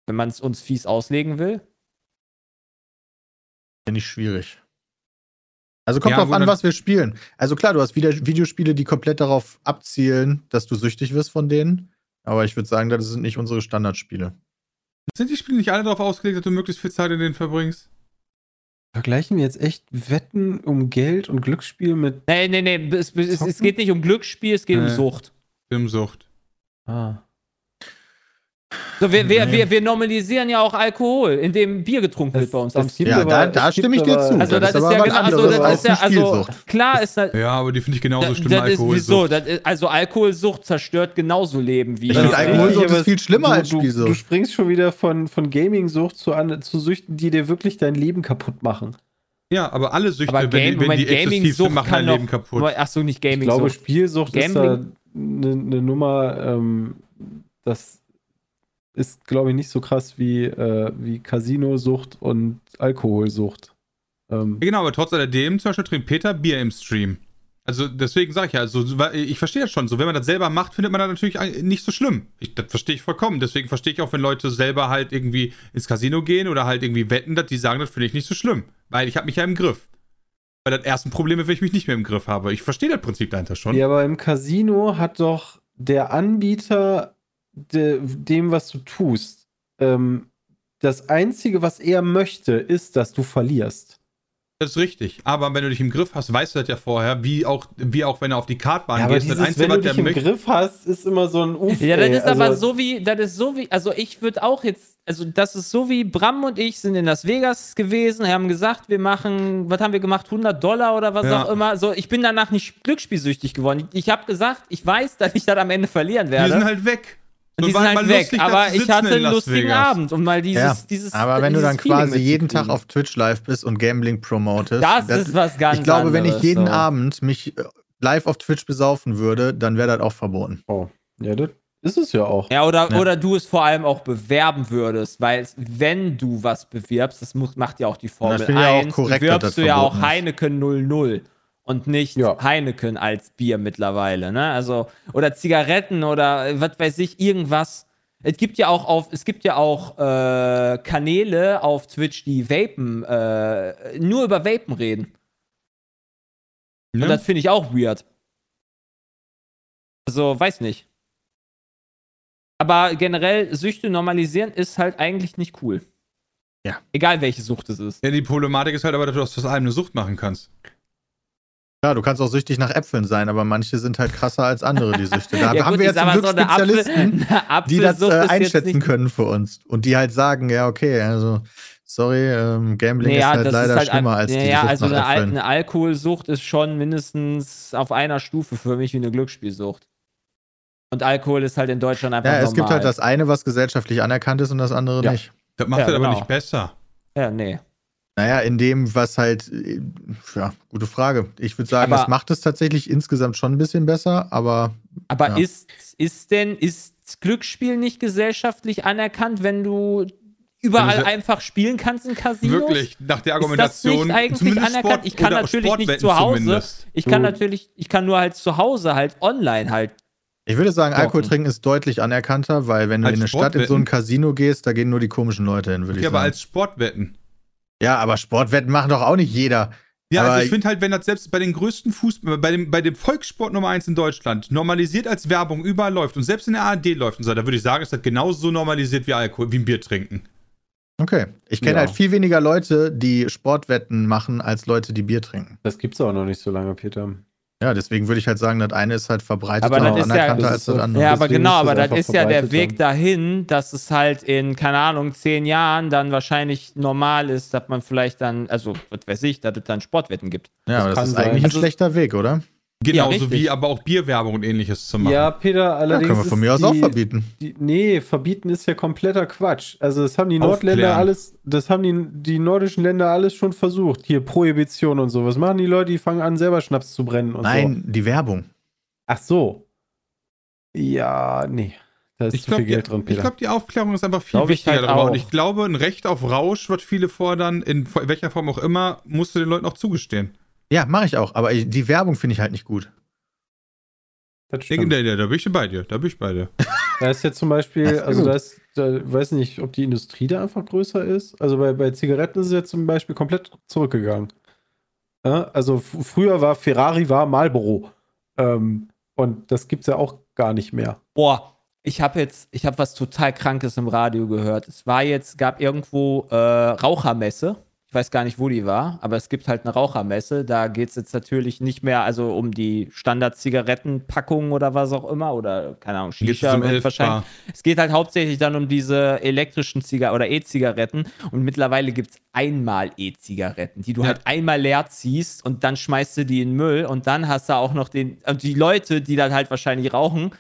Wenn man es uns fies auslegen will? Finde ich schwierig. Also kommt ja, drauf an, was wir spielen. Also klar, du hast wieder Videospiele, die komplett darauf abzielen, dass du süchtig wirst von denen. Aber ich würde sagen, das sind nicht unsere Standardspiele. Sind die Spiele nicht alle darauf ausgelegt, dass du möglichst viel Zeit in denen verbringst? Vergleichen wir jetzt echt Wetten um Geld und Glücksspiel mit. Nee, nee, nee. Es, es, es geht nicht um Glücksspiel, es geht nee. um Sucht. Um Sucht. Ah. So, wir, wir, wir, wir normalisieren ja auch Alkohol, indem Bier getrunken wird bei uns am Ja, aber, da, da stimme ich dir zu. Also das, das ist, ja genau, also das ist ja, also klar ist das. Ja, aber die finde ich genauso schlimm. Das Alkoholsucht. Ist, wieso? also Alkoholsucht zerstört genauso Leben wie. Ich finde Alkoholsucht ist viel schlimmer du, als Spielsucht. Du, du springst schon wieder von, von Gaming-Sucht zu, zu Süchten, die dir wirklich dein Leben kaputt machen. Ja, aber alle Süchte, aber Game, wenn, wenn die exzessiv sind, machen dein Leben kaputt. Achso, nicht Gaming-Sucht. Ich glaube, Spielsucht ist da eine ne Nummer, ähm, das ist, glaube ich, nicht so krass wie, äh, wie Casino-Sucht und Alkoholsucht. Ähm. Genau, aber trotz alledem, zum Beispiel trinkt Peter Bier im Stream. Also deswegen sage ich ja, also ich verstehe das schon. So, wenn man das selber macht, findet man das natürlich nicht so schlimm. Ich, das verstehe ich vollkommen. Deswegen verstehe ich auch, wenn Leute selber halt irgendwie ins Casino gehen oder halt irgendwie wetten, dass die sagen, das finde ich nicht so schlimm. Weil ich habe mich ja im Griff. Weil das ersten Problem ist, wenn ich mich nicht mehr im Griff habe. Ich verstehe das Prinzip dahinter schon. Ja, aber im Casino hat doch der Anbieter de, dem, was du tust, ähm, das Einzige, was er möchte, ist, dass du verlierst. Das ist richtig. Aber wenn du dich im Griff hast, weißt du das ja vorher, wie auch, wie auch wenn du auf die Kartbahn ja, gehst. Dieses, das Einzige, wenn du dich im Griff hast, ist immer so ein Uf. Ja, das ist also aber so wie, das ist so wie, also ich würde auch jetzt, also das ist so wie Bram und ich sind in Las Vegas gewesen, haben gesagt, wir machen, was haben wir gemacht, 100 Dollar oder was ja. auch immer. So, ich bin danach nicht glücksspielsüchtig geworden. Ich habe gesagt, ich weiß, dass ich das am Ende verlieren werde. Wir sind halt weg. Und die sind halt weg, lustig, aber ich hatte einen lustigen Vegas. Abend und mal dieses, ja, dieses Aber wenn du dann quasi jeden Tag auf Twitch live bist und Gambling promotest, das, das ist was ganz Ich glaube, anderes, wenn ich jeden so. Abend mich äh, live auf Twitch besaufen würde, dann wäre das auch verboten. Oh, ja, das ist es ja auch. Ja, oder, ja. oder du es vor allem auch bewerben würdest, weil wenn du was bewirbst, das muss, macht ja auch die Formel 1, ja auch korrekt, bewirbst du ja auch Heineken 00 und nicht ja. Heineken als Bier mittlerweile, ne? Also oder Zigaretten oder was weiß ich irgendwas. Es gibt ja auch auf, es gibt ja auch äh, Kanäle auf Twitch, die Vapen, äh, nur über Vapen reden. Ja. Und das finde ich auch weird. Also, weiß nicht. Aber generell Süchte normalisieren ist halt eigentlich nicht cool. Ja. Egal welche Sucht es ist. Ja, die Problematik ist halt aber, dass du aus allem eine Sucht machen kannst. Ja, du kannst auch süchtig nach Äpfeln sein, aber manche sind halt krasser als andere, die Süchte. Da ja, haben gut, wir jetzt zum Glück so Spezialisten, Apfel, die das äh, einschätzen können für uns. Und die halt sagen, ja, okay, also sorry, ähm, Gambling nee, ist halt leider ist halt schlimmer als ja, die Ja, Sucht also eine, Al eine, Alkoholsucht ist schon mindestens auf einer Stufe für mich wie eine Glücksspielsucht. Und Alkohol ist halt in Deutschland einfach Ja, es normal. gibt halt das eine, was gesellschaftlich anerkannt ist und das andere ja. nicht. Das macht ja, halt genau. aber nicht besser. Ja, nee. Naja, in dem, was halt, ja, gute Frage. Ich würde sagen, aber, das macht es tatsächlich insgesamt schon ein bisschen besser, aber. Aber ja. ist, ist denn, ist Glücksspiel nicht gesellschaftlich anerkannt, wenn du überall ja, einfach spielen kannst in Casinos? Wirklich, nach der Argumentation. Ist das nicht eigentlich anerkannt? Sport ich kann natürlich nicht zu Hause. Zumindest. Ich kann natürlich, ich kann nur halt zu Hause halt online halt ich würde sagen, Alkohol trinken ist deutlich anerkannter, weil wenn du als in eine Stadt in so ein Casino gehst, da gehen nur die komischen Leute hin, würde okay, ich sagen. aber als Sportwetten. Ja, aber Sportwetten machen doch auch nicht jeder. Ja, also aber also ich finde halt, wenn das selbst bei den größten Fußball, bei dem, bei dem Volkssport Nummer 1 in Deutschland normalisiert als Werbung überall läuft und selbst in der ARD läuft und so, da würde ich sagen, ist das genauso so normalisiert wie Alkohol, wie ein Bier trinken. Okay. Ich kenne ja. halt viel weniger Leute, die Sportwetten machen, als Leute, die Bier trinken. Das gibt's auch noch nicht so lange, Peter. Ja, deswegen würde ich halt sagen, das eine ist halt verbreitet und anerkannter ja, als das andere. Ja, aber genau, aber das ist ja der Weg dahin, dass es halt in, keine Ahnung, zehn Jahren dann wahrscheinlich normal ist, dass man vielleicht dann, also, was weiß ich, dass es dann Sportwetten gibt. Ja, das aber das ist sein. eigentlich ein also, schlechter Weg, oder? Genauso ja, wie aber auch Bierwerbung und ähnliches zu machen. Ja, Peter, allerdings. Ja, können wir von mir aus die, auch verbieten. Die, nee, verbieten ist ja kompletter Quatsch. Also, das haben die Nordländer alles, das haben die, die nordischen Länder alles schon versucht. Hier, Prohibition und so. Was machen die Leute? Die fangen an, selber Schnaps zu brennen und Nein, so. die Werbung. Ach so. Ja, nee. Da ist ich zu glaub, viel Geld drin, Peter. Ich glaube, die Aufklärung ist einfach viel glaub wichtiger halt darüber. Und ich glaube, ein Recht auf Rausch, was viele fordern, in welcher Form auch immer, musst du den Leuten auch zugestehen. Ja, mache ich auch. Aber die Werbung finde ich halt nicht gut. Das stimmt. Da, da, da bin ich bei dir. Da bin ich bei dir. Da ist jetzt zum Beispiel, also da ist, da weiß nicht, ob die Industrie da einfach größer ist. Also bei, bei Zigaretten ist es jetzt zum Beispiel komplett zurückgegangen. Ja, also früher war Ferrari war Marlboro. Ähm, und das gibt es ja auch gar nicht mehr. Boah, ich habe jetzt, ich habe was total Krankes im Radio gehört. Es war jetzt, gab irgendwo äh, Rauchermesse ich weiß gar nicht, wo die war, aber es gibt halt eine Rauchermesse. Da geht es jetzt natürlich nicht mehr also um die Standard-Zigarettenpackungen oder was auch immer oder keine Ahnung, Shisha wahrscheinlich. Es geht halt hauptsächlich dann um diese elektrischen Zigaretten oder E-Zigaretten und mittlerweile gibt es einmal E-Zigaretten, die du ja. halt einmal leer ziehst und dann schmeißt du die in den Müll und dann hast du auch noch den, also die Leute, die dann halt wahrscheinlich rauchen,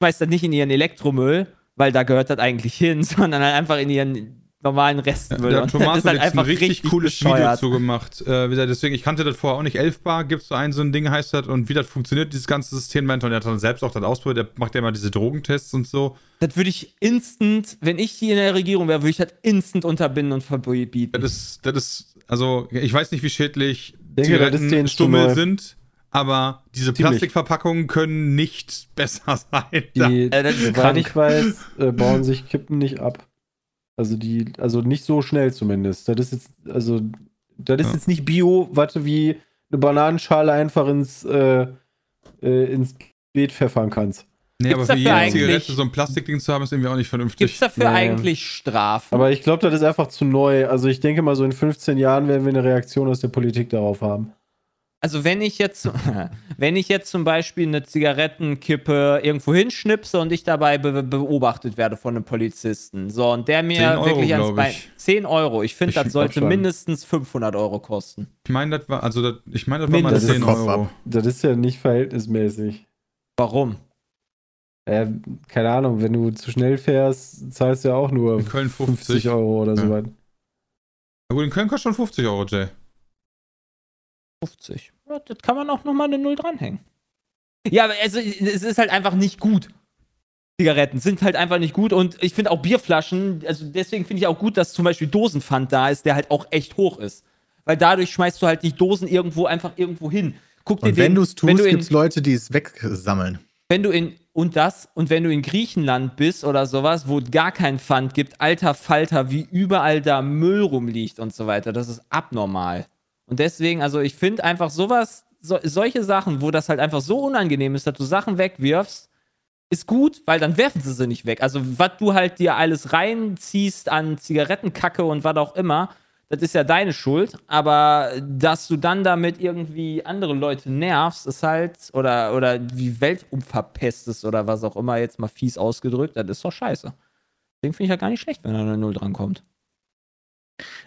schmeißt das nicht in ihren Elektromüll, weil da gehört das eigentlich hin, sondern halt einfach in ihren normalen Restmüll. Ja, der Thomas hat halt ein richtig, richtig cooles bescheuert. Video zugemacht. Äh, deswegen, ich kannte das vorher auch nicht. Elfbar gibt es so ein, so ein Ding, heißt das. Und wie das funktioniert, dieses ganze System, meint und er hat dann selbst auch das ausprobiert. Der macht ja immer diese Drogentests und so. Das würde ich instant, wenn ich hier in der Regierung wäre, würde ich das instant unterbinden und verbieten. Das ist, das ist, also, ich weiß nicht, wie schädlich die Stummel sind. Aber diese Ziemlich. Plastikverpackungen können nicht besser sein. Die, äh, soweit ich weiß, äh, bauen sich Kippen nicht ab. Also die, also nicht so schnell zumindest. Das ist jetzt, also, das ist ja. jetzt nicht Bio, warte, wie eine Bananenschale einfach ins, äh, äh, ins Beet pfeffern kannst. Nee, Gibt's aber für jede Zigarette so ein Plastikding zu haben, ist irgendwie auch nicht vernünftig. Gibt es dafür nee. eigentlich Strafen? Aber ich glaube, das ist einfach zu neu. Also ich denke mal, so in 15 Jahren werden wir eine Reaktion aus der Politik darauf haben. Also wenn ich jetzt, wenn ich jetzt zum Beispiel eine Zigarettenkippe irgendwo hinschnipse und ich dabei be beobachtet werde von einem Polizisten, so und der mir Euro, wirklich ans Bein, 10 Euro, ich finde, das sollte mindestens 500 Euro kosten. Ich meine, das war, also das, ich meine, das war mal 10 Euro. Das ist ja nicht verhältnismäßig. Warum? Äh, keine Ahnung, wenn du zu schnell fährst, zahlst du ja auch nur in Köln 50. 50 Euro oder ja. so weit. Na gut, in Köln kostet schon 50 Euro, Jay. 50. Ja, das kann man auch nochmal eine Null dranhängen. Ja, also es ist halt einfach nicht gut. Zigaretten sind halt einfach nicht gut und ich finde auch Bierflaschen, also deswegen finde ich auch gut, dass zum Beispiel Dosenpfand da ist, der halt auch echt hoch ist. Weil dadurch schmeißt du halt die Dosen irgendwo einfach irgendwo hin. Guck dir und wenn du es tust, gibt es Leute, die es wegsammeln. Wenn du in, und das, und wenn du in Griechenland bist oder sowas, wo es gar keinen Pfand gibt, alter Falter, wie überall da Müll rumliegt und so weiter, das ist abnormal. Und deswegen, also ich finde einfach sowas, so, solche Sachen, wo das halt einfach so unangenehm ist, dass du Sachen wegwirfst, ist gut, weil dann werfen sie sie nicht weg. Also, was du halt dir alles reinziehst an Zigarettenkacke und was auch immer, das ist ja deine Schuld. Aber dass du dann damit irgendwie andere Leute nervst, ist halt, oder, oder wie Weltumverpestest oder was auch immer, jetzt mal fies ausgedrückt, das ist doch scheiße. Deswegen finde ich ja gar nicht schlecht, wenn da eine Null drankommt.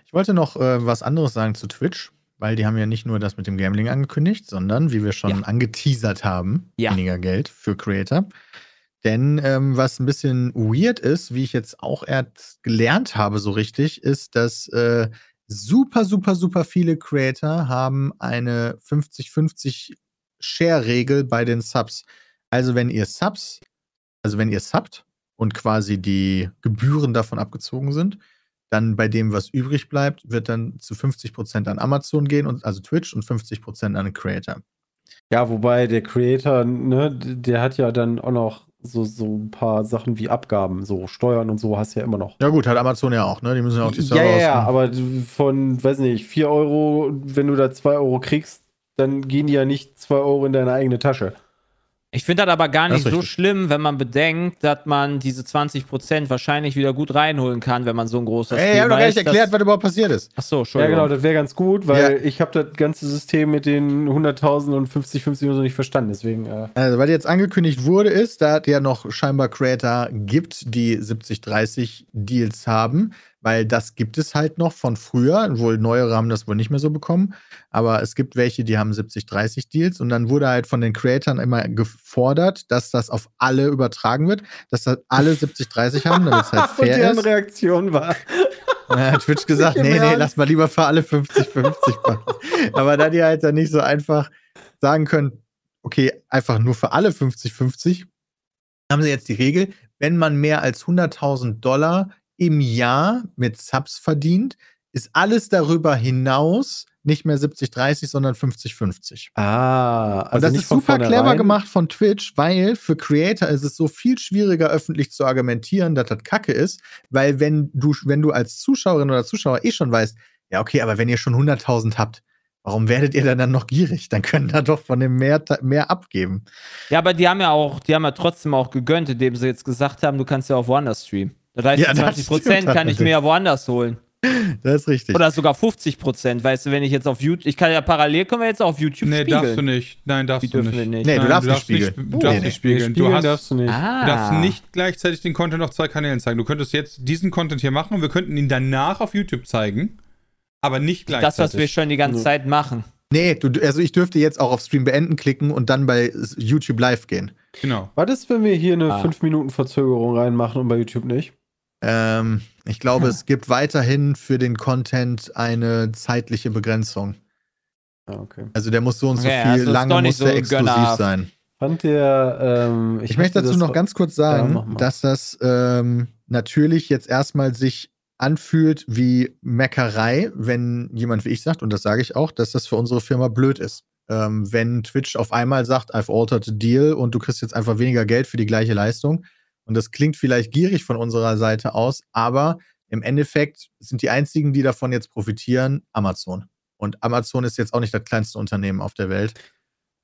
Ich wollte noch äh, was anderes sagen zu Twitch weil die haben ja nicht nur das mit dem Gambling angekündigt, sondern, wie wir schon ja. angeteasert haben, ja. weniger Geld für Creator. Denn ähm, was ein bisschen weird ist, wie ich jetzt auch erst gelernt habe so richtig, ist, dass äh, super, super, super viele Creator haben eine 50-50 Share-Regel bei den Subs. Also wenn ihr Subs, also wenn ihr subbt und quasi die Gebühren davon abgezogen sind, dann bei dem, was übrig bleibt, wird dann zu 50% an Amazon gehen, und, also Twitch, und 50% an den Creator. Ja, wobei der Creator, ne, der hat ja dann auch noch so, so ein paar Sachen wie Abgaben, so Steuern und so hast du ja immer noch. Ja, gut, hat Amazon ja auch, ne? Die müssen ja auch die Server Ja, ja, ja, aber von, weiß nicht, 4 Euro, wenn du da 2 Euro kriegst, dann gehen die ja nicht 2 Euro in deine eigene Tasche. Ich finde das aber gar nicht so schlimm, wenn man bedenkt, dass man diese 20% wahrscheinlich wieder gut reinholen kann, wenn man so ein großer Ey, ich habe noch gar nicht erklärt, was überhaupt passiert ist. Ach so, Entschuldigung. Ja, genau, das wäre ganz gut, weil ja. ich habe das ganze System mit den 100.000 und 50, 50 und so nicht verstanden, deswegen. Äh also, was jetzt angekündigt wurde, ist, da es ja noch scheinbar Creator gibt, die 70-30 Deals haben weil das gibt es halt noch von früher. Wohl neuere haben das wohl nicht mehr so bekommen. Aber es gibt welche, die haben 70-30 Deals. Und dann wurde halt von den Creatoren immer gefordert, dass das auf alle übertragen wird, dass das alle 70-30 haben, damit es halt fair und deren ist. Reaktion war. Und dann hat Twitch gesagt, nee, nee, lass mal lieber für alle 50-50 machen. Aber da die halt dann nicht so einfach sagen können, okay, einfach nur für alle 50-50, haben sie jetzt die Regel, wenn man mehr als 100.000 Dollar im Jahr mit Subs verdient, ist alles darüber hinaus nicht mehr 70-30, sondern 50-50. Ah, also und das ist super clever gemacht von Twitch, weil für Creator ist es so viel schwieriger, öffentlich zu argumentieren, dass das Kacke ist, weil wenn du, wenn du als Zuschauerin oder Zuschauer eh schon weißt, ja, okay, aber wenn ihr schon 100.000 habt, warum werdet ihr dann, dann noch gierig? Dann können da doch von dem mehr, mehr abgeben. Ja, aber die haben ja auch, die haben ja trotzdem auch gegönnt, indem sie jetzt gesagt haben, du kannst ja auch woanders streamen. Das heißt, ja, 20 Prozent kann ich mir ja woanders holen. Das ist richtig. Oder sogar 50 Prozent. Weißt du, wenn ich jetzt auf YouTube, ich kann ja parallel, können wir jetzt auf YouTube nee, spiegeln. Nee, darfst du nicht. Nein, darfst du nicht. nicht. Nee, Nein, du, darfst du darfst nicht spiegeln. du darfst nicht spiegeln. Du, hast, darfst du, nicht. Ah. du darfst nicht gleichzeitig den Content auf zwei Kanälen zeigen. Du könntest jetzt diesen Content hier machen und wir könnten ihn danach auf YouTube zeigen, aber nicht gleichzeitig. Das, was wir schon die ganze Zeit machen. Nee, du, also ich dürfte jetzt auch auf Stream beenden klicken und dann bei YouTube live gehen. Genau. Was ist, wenn wir hier eine 5 ah. Minuten Verzögerung reinmachen und bei YouTube nicht? Ähm, ich glaube, ja. es gibt weiterhin für den Content eine zeitliche Begrenzung. Ah, okay. Also der muss so und so okay, viel also lange muss so der exklusiv gönnerhaft. sein. Fand der, ähm, ich, ich möchte dazu noch ganz kurz sagen, ja, dass das ähm, natürlich jetzt erstmal sich anfühlt wie Meckerei, wenn jemand wie ich sagt, und das sage ich auch, dass das für unsere Firma blöd ist. Ähm, wenn Twitch auf einmal sagt, I've altered the deal und du kriegst jetzt einfach weniger Geld für die gleiche Leistung, und das klingt vielleicht gierig von unserer Seite aus, aber im Endeffekt sind die einzigen, die davon jetzt profitieren, Amazon. Und Amazon ist jetzt auch nicht das kleinste Unternehmen auf der Welt.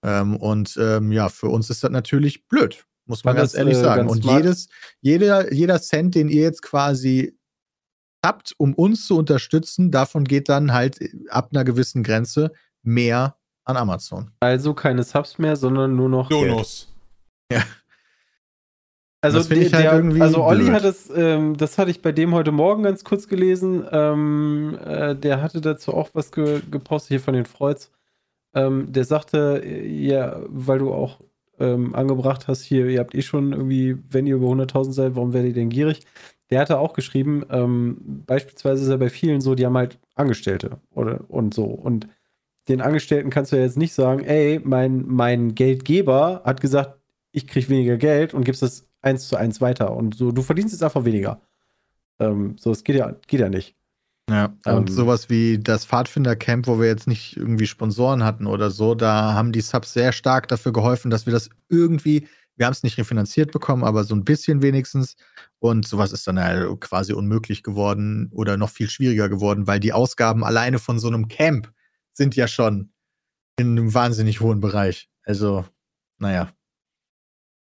Ähm, und ähm, ja, für uns ist das natürlich blöd, Muss man ganz ehrlich äh, sagen. Ganz und jedes, jeder, jeder Cent, den ihr jetzt quasi habt, um uns zu unterstützen, davon geht dann halt ab einer gewissen Grenze mehr an Amazon. Also keine Subs mehr, sondern nur noch Bonus. Ja. Also, das der, halt irgendwie also Olli blöd. hat es, ähm, das hatte ich bei dem heute Morgen ganz kurz gelesen. Ähm, äh, der hatte dazu auch was ge gepostet hier von den Freuds. Ähm, der sagte, äh, ja, weil du auch ähm, angebracht hast, hier, ihr habt eh schon irgendwie, wenn ihr über 100.000 seid, warum werdet ihr denn gierig? Der hatte auch geschrieben, ähm, beispielsweise ist er bei vielen so, die haben halt Angestellte oder und so. Und den Angestellten kannst du ja jetzt nicht sagen, ey, mein, mein Geldgeber hat gesagt, ich kriege weniger Geld und gibst das eins zu eins weiter. Und so, du verdienst jetzt einfach weniger. Ähm, so, es geht ja, geht ja nicht. Ja, und ähm, sowas wie das Pfadfinder-Camp, wo wir jetzt nicht irgendwie Sponsoren hatten oder so, da haben die Subs sehr stark dafür geholfen, dass wir das irgendwie, wir haben es nicht refinanziert bekommen, aber so ein bisschen wenigstens. Und sowas ist dann ja quasi unmöglich geworden oder noch viel schwieriger geworden, weil die Ausgaben alleine von so einem Camp sind ja schon in einem wahnsinnig hohen Bereich. Also, naja.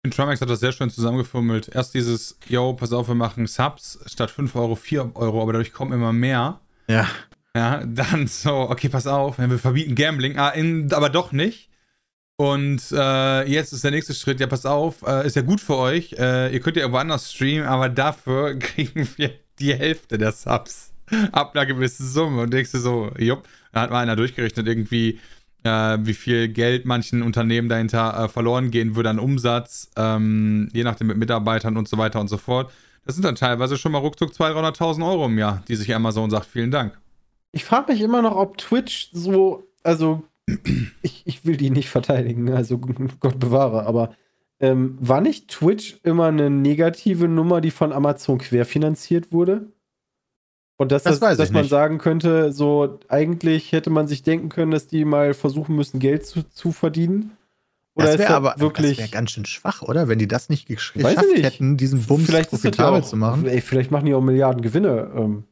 Trimax hat das sehr schön zusammengefummelt. Erst dieses, yo, pass auf, wir machen Subs statt 5 Euro 4 Euro, aber dadurch kommen immer mehr. Ja. Ja, dann so, okay, pass auf, wir verbieten Gambling, ah, in, aber doch nicht. Und äh, jetzt ist der nächste Schritt, ja, pass auf, äh, ist ja gut für euch. Äh, ihr könnt ja irgendwo anders streamen, aber dafür kriegen wir die Hälfte der Subs ab einer gewissen Summe. Und denkst du so, jupp, da hat mal einer durchgerechnet, irgendwie äh, wie viel Geld manchen Unternehmen dahinter äh, verloren gehen würde an Umsatz, ähm, je nachdem mit Mitarbeitern und so weiter und so fort. Das sind dann teilweise schon mal ruckzuck 200.000, 300.000 Euro im Jahr, die sich Amazon sagt, vielen Dank. Ich frage mich immer noch, ob Twitch so, also ich, ich will die nicht verteidigen, also Gott bewahre, aber ähm, war nicht Twitch immer eine negative Nummer, die von Amazon querfinanziert wurde? Und dass, das, das dass man nicht. sagen könnte, so eigentlich hätte man sich denken können, dass die mal versuchen müssen, Geld zu, zu verdienen. Oder das wäre aber wirklich. Das wäre ganz schön schwach, oder? Wenn die das nicht geschafft nicht. hätten, diesen Bums vielleicht profitabel zu machen. Ey, vielleicht machen die auch Milliarden Gewinne. Ähm.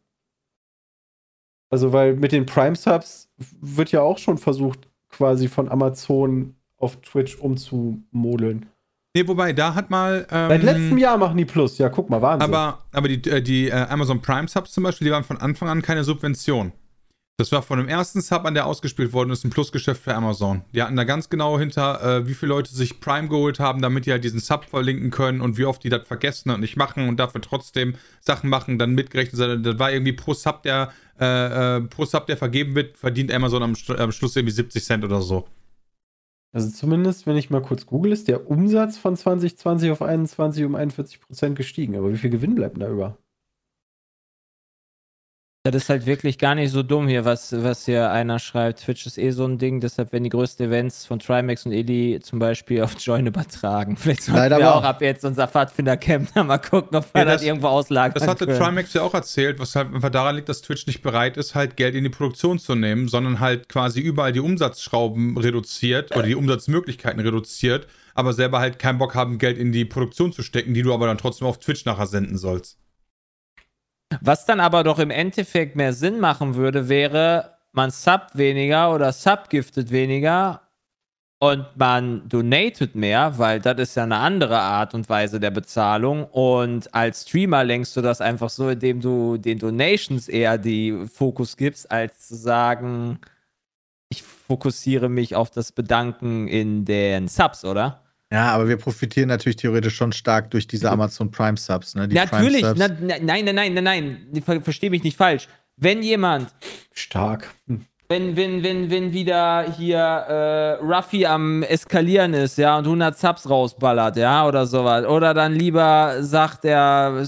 Also, weil mit den Prime Subs wird ja auch schon versucht, quasi von Amazon auf Twitch umzumodeln. Nee, wobei, da hat mal. Ähm, Seit letztem Jahr machen die Plus, ja, guck mal, Wahnsinn. Aber, aber die, äh, die äh, Amazon Prime Subs zum Beispiel, die waren von Anfang an keine Subvention. Das war von dem ersten Sub an, der ausgespielt worden ist, ein Plusgeschäft für Amazon. Die hatten da ganz genau hinter, äh, wie viele Leute sich Prime geholt haben, damit die halt diesen Sub verlinken können und wie oft die das vergessen und nicht machen und dafür trotzdem Sachen machen, dann mitgerechnet. Das war irgendwie pro Sub, der, äh, äh, pro Sub, der vergeben wird, verdient Amazon am, am Schluss irgendwie 70 Cent oder so. Also zumindest, wenn ich mal kurz google, ist der Umsatz von 2020 auf 21 um 41 Prozent gestiegen. Aber wie viel Gewinn bleibt denn da über? Das ist halt wirklich gar nicht so dumm hier, was, was hier einer schreibt. Twitch ist eh so ein Ding, deshalb werden die größten Events von Trimax und Eli zum Beispiel auf Join übertragen. Vielleicht sollten Leider wir auch ab jetzt unser Pfadfinder-Camp mal gucken, ob wir ja, das, das irgendwo auslagern Das hatte können. Trimax ja auch erzählt, was halt einfach daran liegt, dass Twitch nicht bereit ist, halt Geld in die Produktion zu nehmen, sondern halt quasi überall die Umsatzschrauben reduziert oder die Umsatzmöglichkeiten reduziert, aber selber halt keinen Bock haben, Geld in die Produktion zu stecken, die du aber dann trotzdem auf Twitch nachher senden sollst. Was dann aber doch im Endeffekt mehr Sinn machen würde, wäre, man subbt weniger oder subgiftet weniger und man donatet mehr, weil das ist ja eine andere Art und Weise der Bezahlung. Und als Streamer lenkst du das einfach so, indem du den Donations eher die Fokus gibst, als zu sagen, ich fokussiere mich auf das Bedanken in den Subs, oder? Ja, aber wir profitieren natürlich theoretisch schon stark durch diese Amazon Prime Subs. Ne? Die natürlich, Prime -Subs. Na, nein, nein, nein, nein, nein, Ver versteh mich nicht falsch. Wenn jemand stark, hm. wenn, wenn, wenn, wenn wieder hier äh, Ruffy am Eskalieren ist, ja, und 100 Subs rausballert, ja, oder sowas, oder dann lieber sagt er,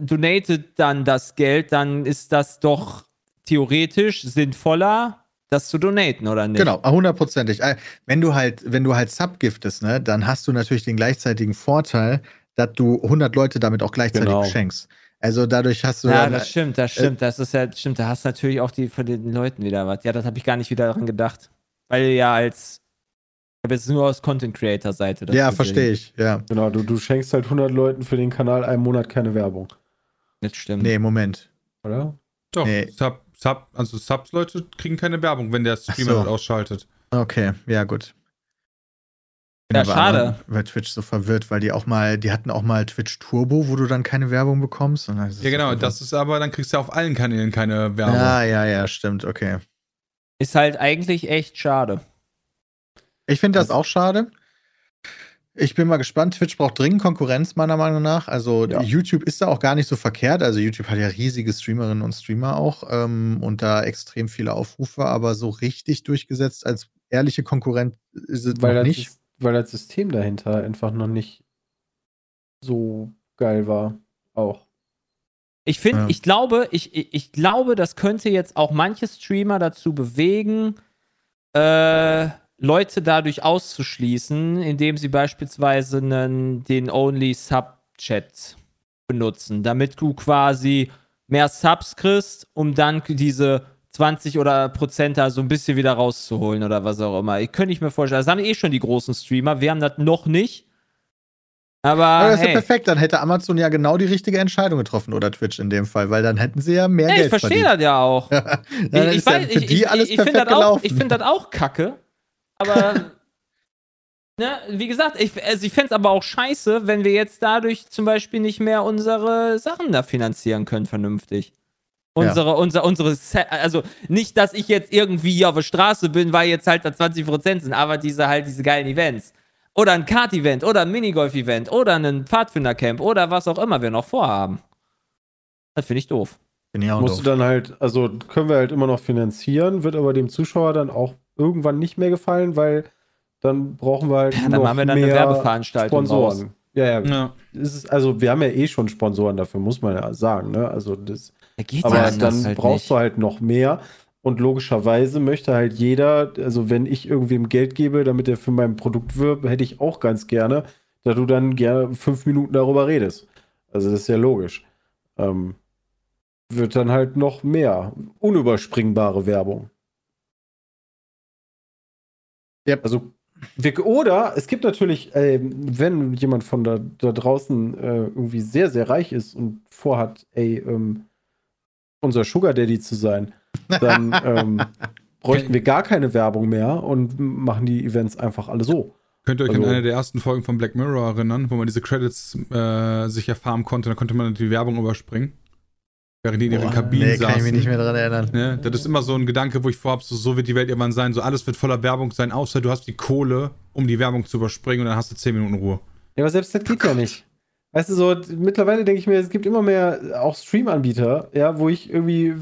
donatet dann das Geld, dann ist das doch theoretisch sinnvoller das zu donaten, oder nicht? Genau, hundertprozentig. Äh, wenn du halt, wenn du halt subgiftest, ne, dann hast du natürlich den gleichzeitigen Vorteil, dass du 100 Leute damit auch gleichzeitig genau. beschenkst. Also dadurch hast du. Ja, dann, das stimmt, das äh, stimmt. Äh, das ist ja, stimmt. Da hast du natürlich auch die von den Leuten wieder was. Ja, das habe ich gar nicht wieder daran gedacht. Weil ja als. Ich habe jetzt nur aus Content Creator Seite. Ja, verstehe ich. Ja. Genau, du, du schenkst halt 100 Leuten für den Kanal einen Monat keine Werbung. Das stimmt. Nee, Moment. Oder? Doch. Nee. Sub, Sub, also Subs-Leute kriegen keine Werbung, wenn der Streamer so. ausschaltet. Okay, ja, gut. Ja, schade. Weil Twitch so verwirrt, weil die auch mal, die hatten auch mal Twitch Turbo, wo du dann keine Werbung bekommst. ja, genau, so das ist aber, dann kriegst du auf allen Kanälen keine Werbung. Ja, ja, ja, stimmt, okay. Ist halt eigentlich echt schade. Ich finde das auch schade. Ich bin mal gespannt. Twitch braucht dringend Konkurrenz, meiner Meinung nach. Also ja. YouTube ist da auch gar nicht so verkehrt. Also YouTube hat ja riesige Streamerinnen und Streamer auch ähm, und da extrem viele Aufrufe, aber so richtig durchgesetzt als ehrliche Konkurrent ist es weil noch nicht. Ist, weil das System dahinter einfach noch nicht so geil war. Auch. Ich finde, ja. ich glaube, ich, ich glaube, das könnte jetzt auch manche Streamer dazu bewegen, äh, Leute dadurch auszuschließen, indem sie beispielsweise einen, den Only Sub-Chat benutzen, damit du quasi mehr Subs kriegst, um dann diese 20 oder Prozent da so ein bisschen wieder rauszuholen oder was auch immer. Ich könnte nicht mir vorstellen, das haben eh schon die großen Streamer, wir haben das noch nicht. Aber. Ja, das ist ja perfekt, dann hätte Amazon ja genau die richtige Entscheidung getroffen oder Twitch in dem Fall, weil dann hätten sie ja mehr ja, Geld Ich verstehe das ja auch. ich, ich, weiß, ich, ich, ich finde das, find das auch kacke. Aber, ne, wie gesagt, ich, also ich fände es aber auch scheiße, wenn wir jetzt dadurch zum Beispiel nicht mehr unsere Sachen da finanzieren können, vernünftig. Unsere, ja. unser, unsere, also nicht, dass ich jetzt irgendwie auf der Straße bin, weil jetzt halt da 20% sind, aber diese halt, diese geilen Events. Oder ein Kart-Event oder ein Minigolf-Event oder ein Pfadfinder-Camp oder was auch immer wir noch vorhaben. Das finde ich doof. Bin ich auch Musst doof. du dann halt, also können wir halt immer noch finanzieren, wird aber dem Zuschauer dann auch irgendwann nicht mehr gefallen, weil dann brauchen wir halt ja, dann noch machen wir dann mehr eine Werbeveranstaltung Sponsoren. Raus. Ja, ja. ja. Ist, also wir haben ja eh schon Sponsoren dafür, muss man ja sagen. Ne? Also das, aber ja dann halt brauchst nicht. du halt noch mehr. Und logischerweise möchte halt jeder, also wenn ich irgendwem Geld gebe, damit er für mein Produkt wirbt, hätte ich auch ganz gerne, da du dann gerne fünf Minuten darüber redest. Also das ist ja logisch. Ähm, wird dann halt noch mehr unüberspringbare Werbung. Ja. Also, wir, oder es gibt natürlich, äh, wenn jemand von da, da draußen äh, irgendwie sehr, sehr reich ist und vorhat, ey, ähm, unser Sugar Daddy zu sein, dann ähm, bräuchten wir gar keine Werbung mehr und machen die Events einfach alle so. Könnt ihr euch also, an eine der ersten Folgen von Black Mirror erinnern, wo man diese Credits äh, sich erfahren konnte, da konnte man die Werbung überspringen während die in ihren Kabinen nee, saßen. kann ich mich nicht mehr daran erinnern. Ne? Das ist immer so ein Gedanke, wo ich vorhabe, so, so wird die Welt irgendwann sein, so alles wird voller Werbung sein, außer du hast die Kohle, um die Werbung zu überspringen und dann hast du 10 Minuten Ruhe. Ja, aber selbst das geht ja nicht. Weißt du, so, mittlerweile denke ich mir, es gibt immer mehr auch Stream-Anbieter, ja, wo ich irgendwie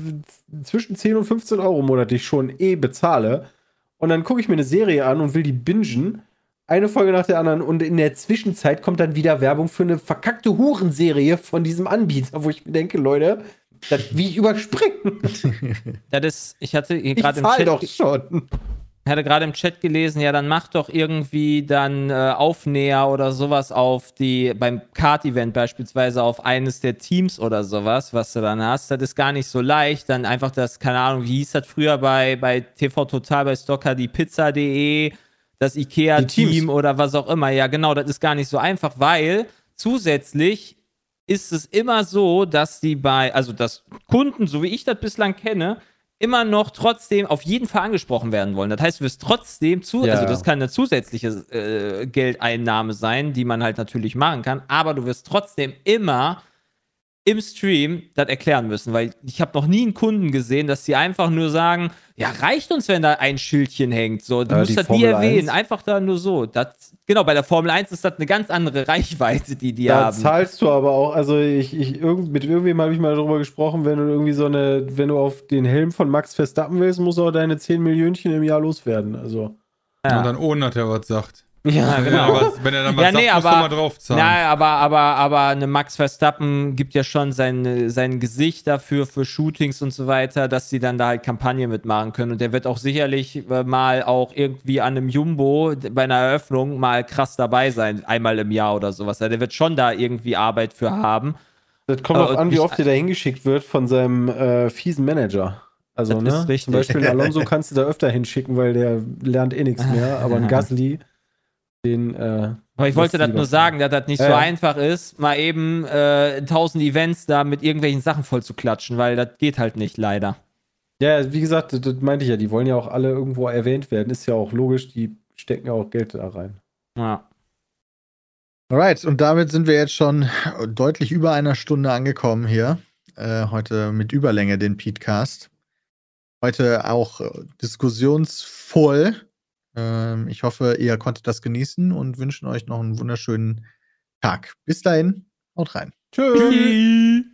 zwischen 10 und 15 Euro monatlich schon eh bezahle. Und dann gucke ich mir eine Serie an und will die bingen. Eine Folge nach der anderen und in der Zwischenzeit kommt dann wieder Werbung für eine verkackte Hurenserie von diesem Anbieter, wo ich mir denke, Leute, das, wie überspringen. das ist, ich hatte gerade im Chat. doch schon. Ich hatte gerade im Chat gelesen, ja, dann mach doch irgendwie dann äh, Aufnäher oder sowas auf die, beim Kart-Event beispielsweise auf eines der Teams oder sowas, was du dann hast. Das ist gar nicht so leicht. Dann einfach das, keine Ahnung, wie hieß das früher bei, bei TV Total, bei Stocker, die Pizza.de, das IKEA-Team oder was auch immer. Ja, genau, das ist gar nicht so einfach, weil zusätzlich ist es immer so, dass die bei, also dass Kunden, so wie ich das bislang kenne, immer noch trotzdem auf jeden Fall angesprochen werden wollen. Das heißt, du wirst trotzdem zu, ja. also das kann eine zusätzliche äh, Geldeinnahme sein, die man halt natürlich machen kann, aber du wirst trotzdem immer im Stream das erklären müssen, weil ich habe noch nie einen Kunden gesehen, dass sie einfach nur sagen, ja, reicht uns, wenn da ein Schildchen hängt. So, du ja, musst das nie erwähnen, 1. einfach da nur so. Das, genau, bei der Formel 1 ist das eine ganz andere Reichweite, die die da haben. Da zahlst du aber auch, also ich, ich irgend, mit irgendwem habe ich mal darüber gesprochen, wenn du irgendwie so eine, wenn du auf den Helm von Max Verstappen willst, musst du auch deine 10 Millionchen im Jahr loswerden. Also. Ja. Und dann ohne, dass er was sagt. Ja, genau. Aber wenn er dann was ja, nee, sagt, aber, musst du mal draufzahlen. Ja, aber, aber, aber eine Max Verstappen gibt ja schon sein, sein Gesicht dafür, für Shootings und so weiter, dass sie dann da halt Kampagne mitmachen können. Und der wird auch sicherlich äh, mal auch irgendwie an einem Jumbo bei einer Eröffnung mal krass dabei sein, einmal im Jahr oder sowas. Der wird schon da irgendwie Arbeit für haben. Das kommt auch an, wie oft der da hingeschickt wird von seinem äh, fiesen Manager. Also, das ne? Zum Beispiel Alonso kannst du da öfter hinschicken, weil der lernt eh nichts mehr. Aber ein Gasly den. Äh, aber ich wollte das nur sagen, dass das nicht äh, so einfach ist, mal eben äh, 1000 Events da mit irgendwelchen Sachen voll zu klatschen, weil das geht halt nicht, leider. Ja, wie gesagt, das, das meinte ich ja, die wollen ja auch alle irgendwo erwähnt werden. Ist ja auch logisch, die stecken ja auch Geld da rein. Ja. Alright, und damit sind wir jetzt schon deutlich über einer Stunde angekommen hier. Äh, heute mit Überlänge den Petecast. Heute auch äh, diskussionsvoll. Ähm, ich hoffe, ihr konntet das genießen und wünschen euch noch einen wunderschönen Tag. Bis dahin, haut rein. Tschüss.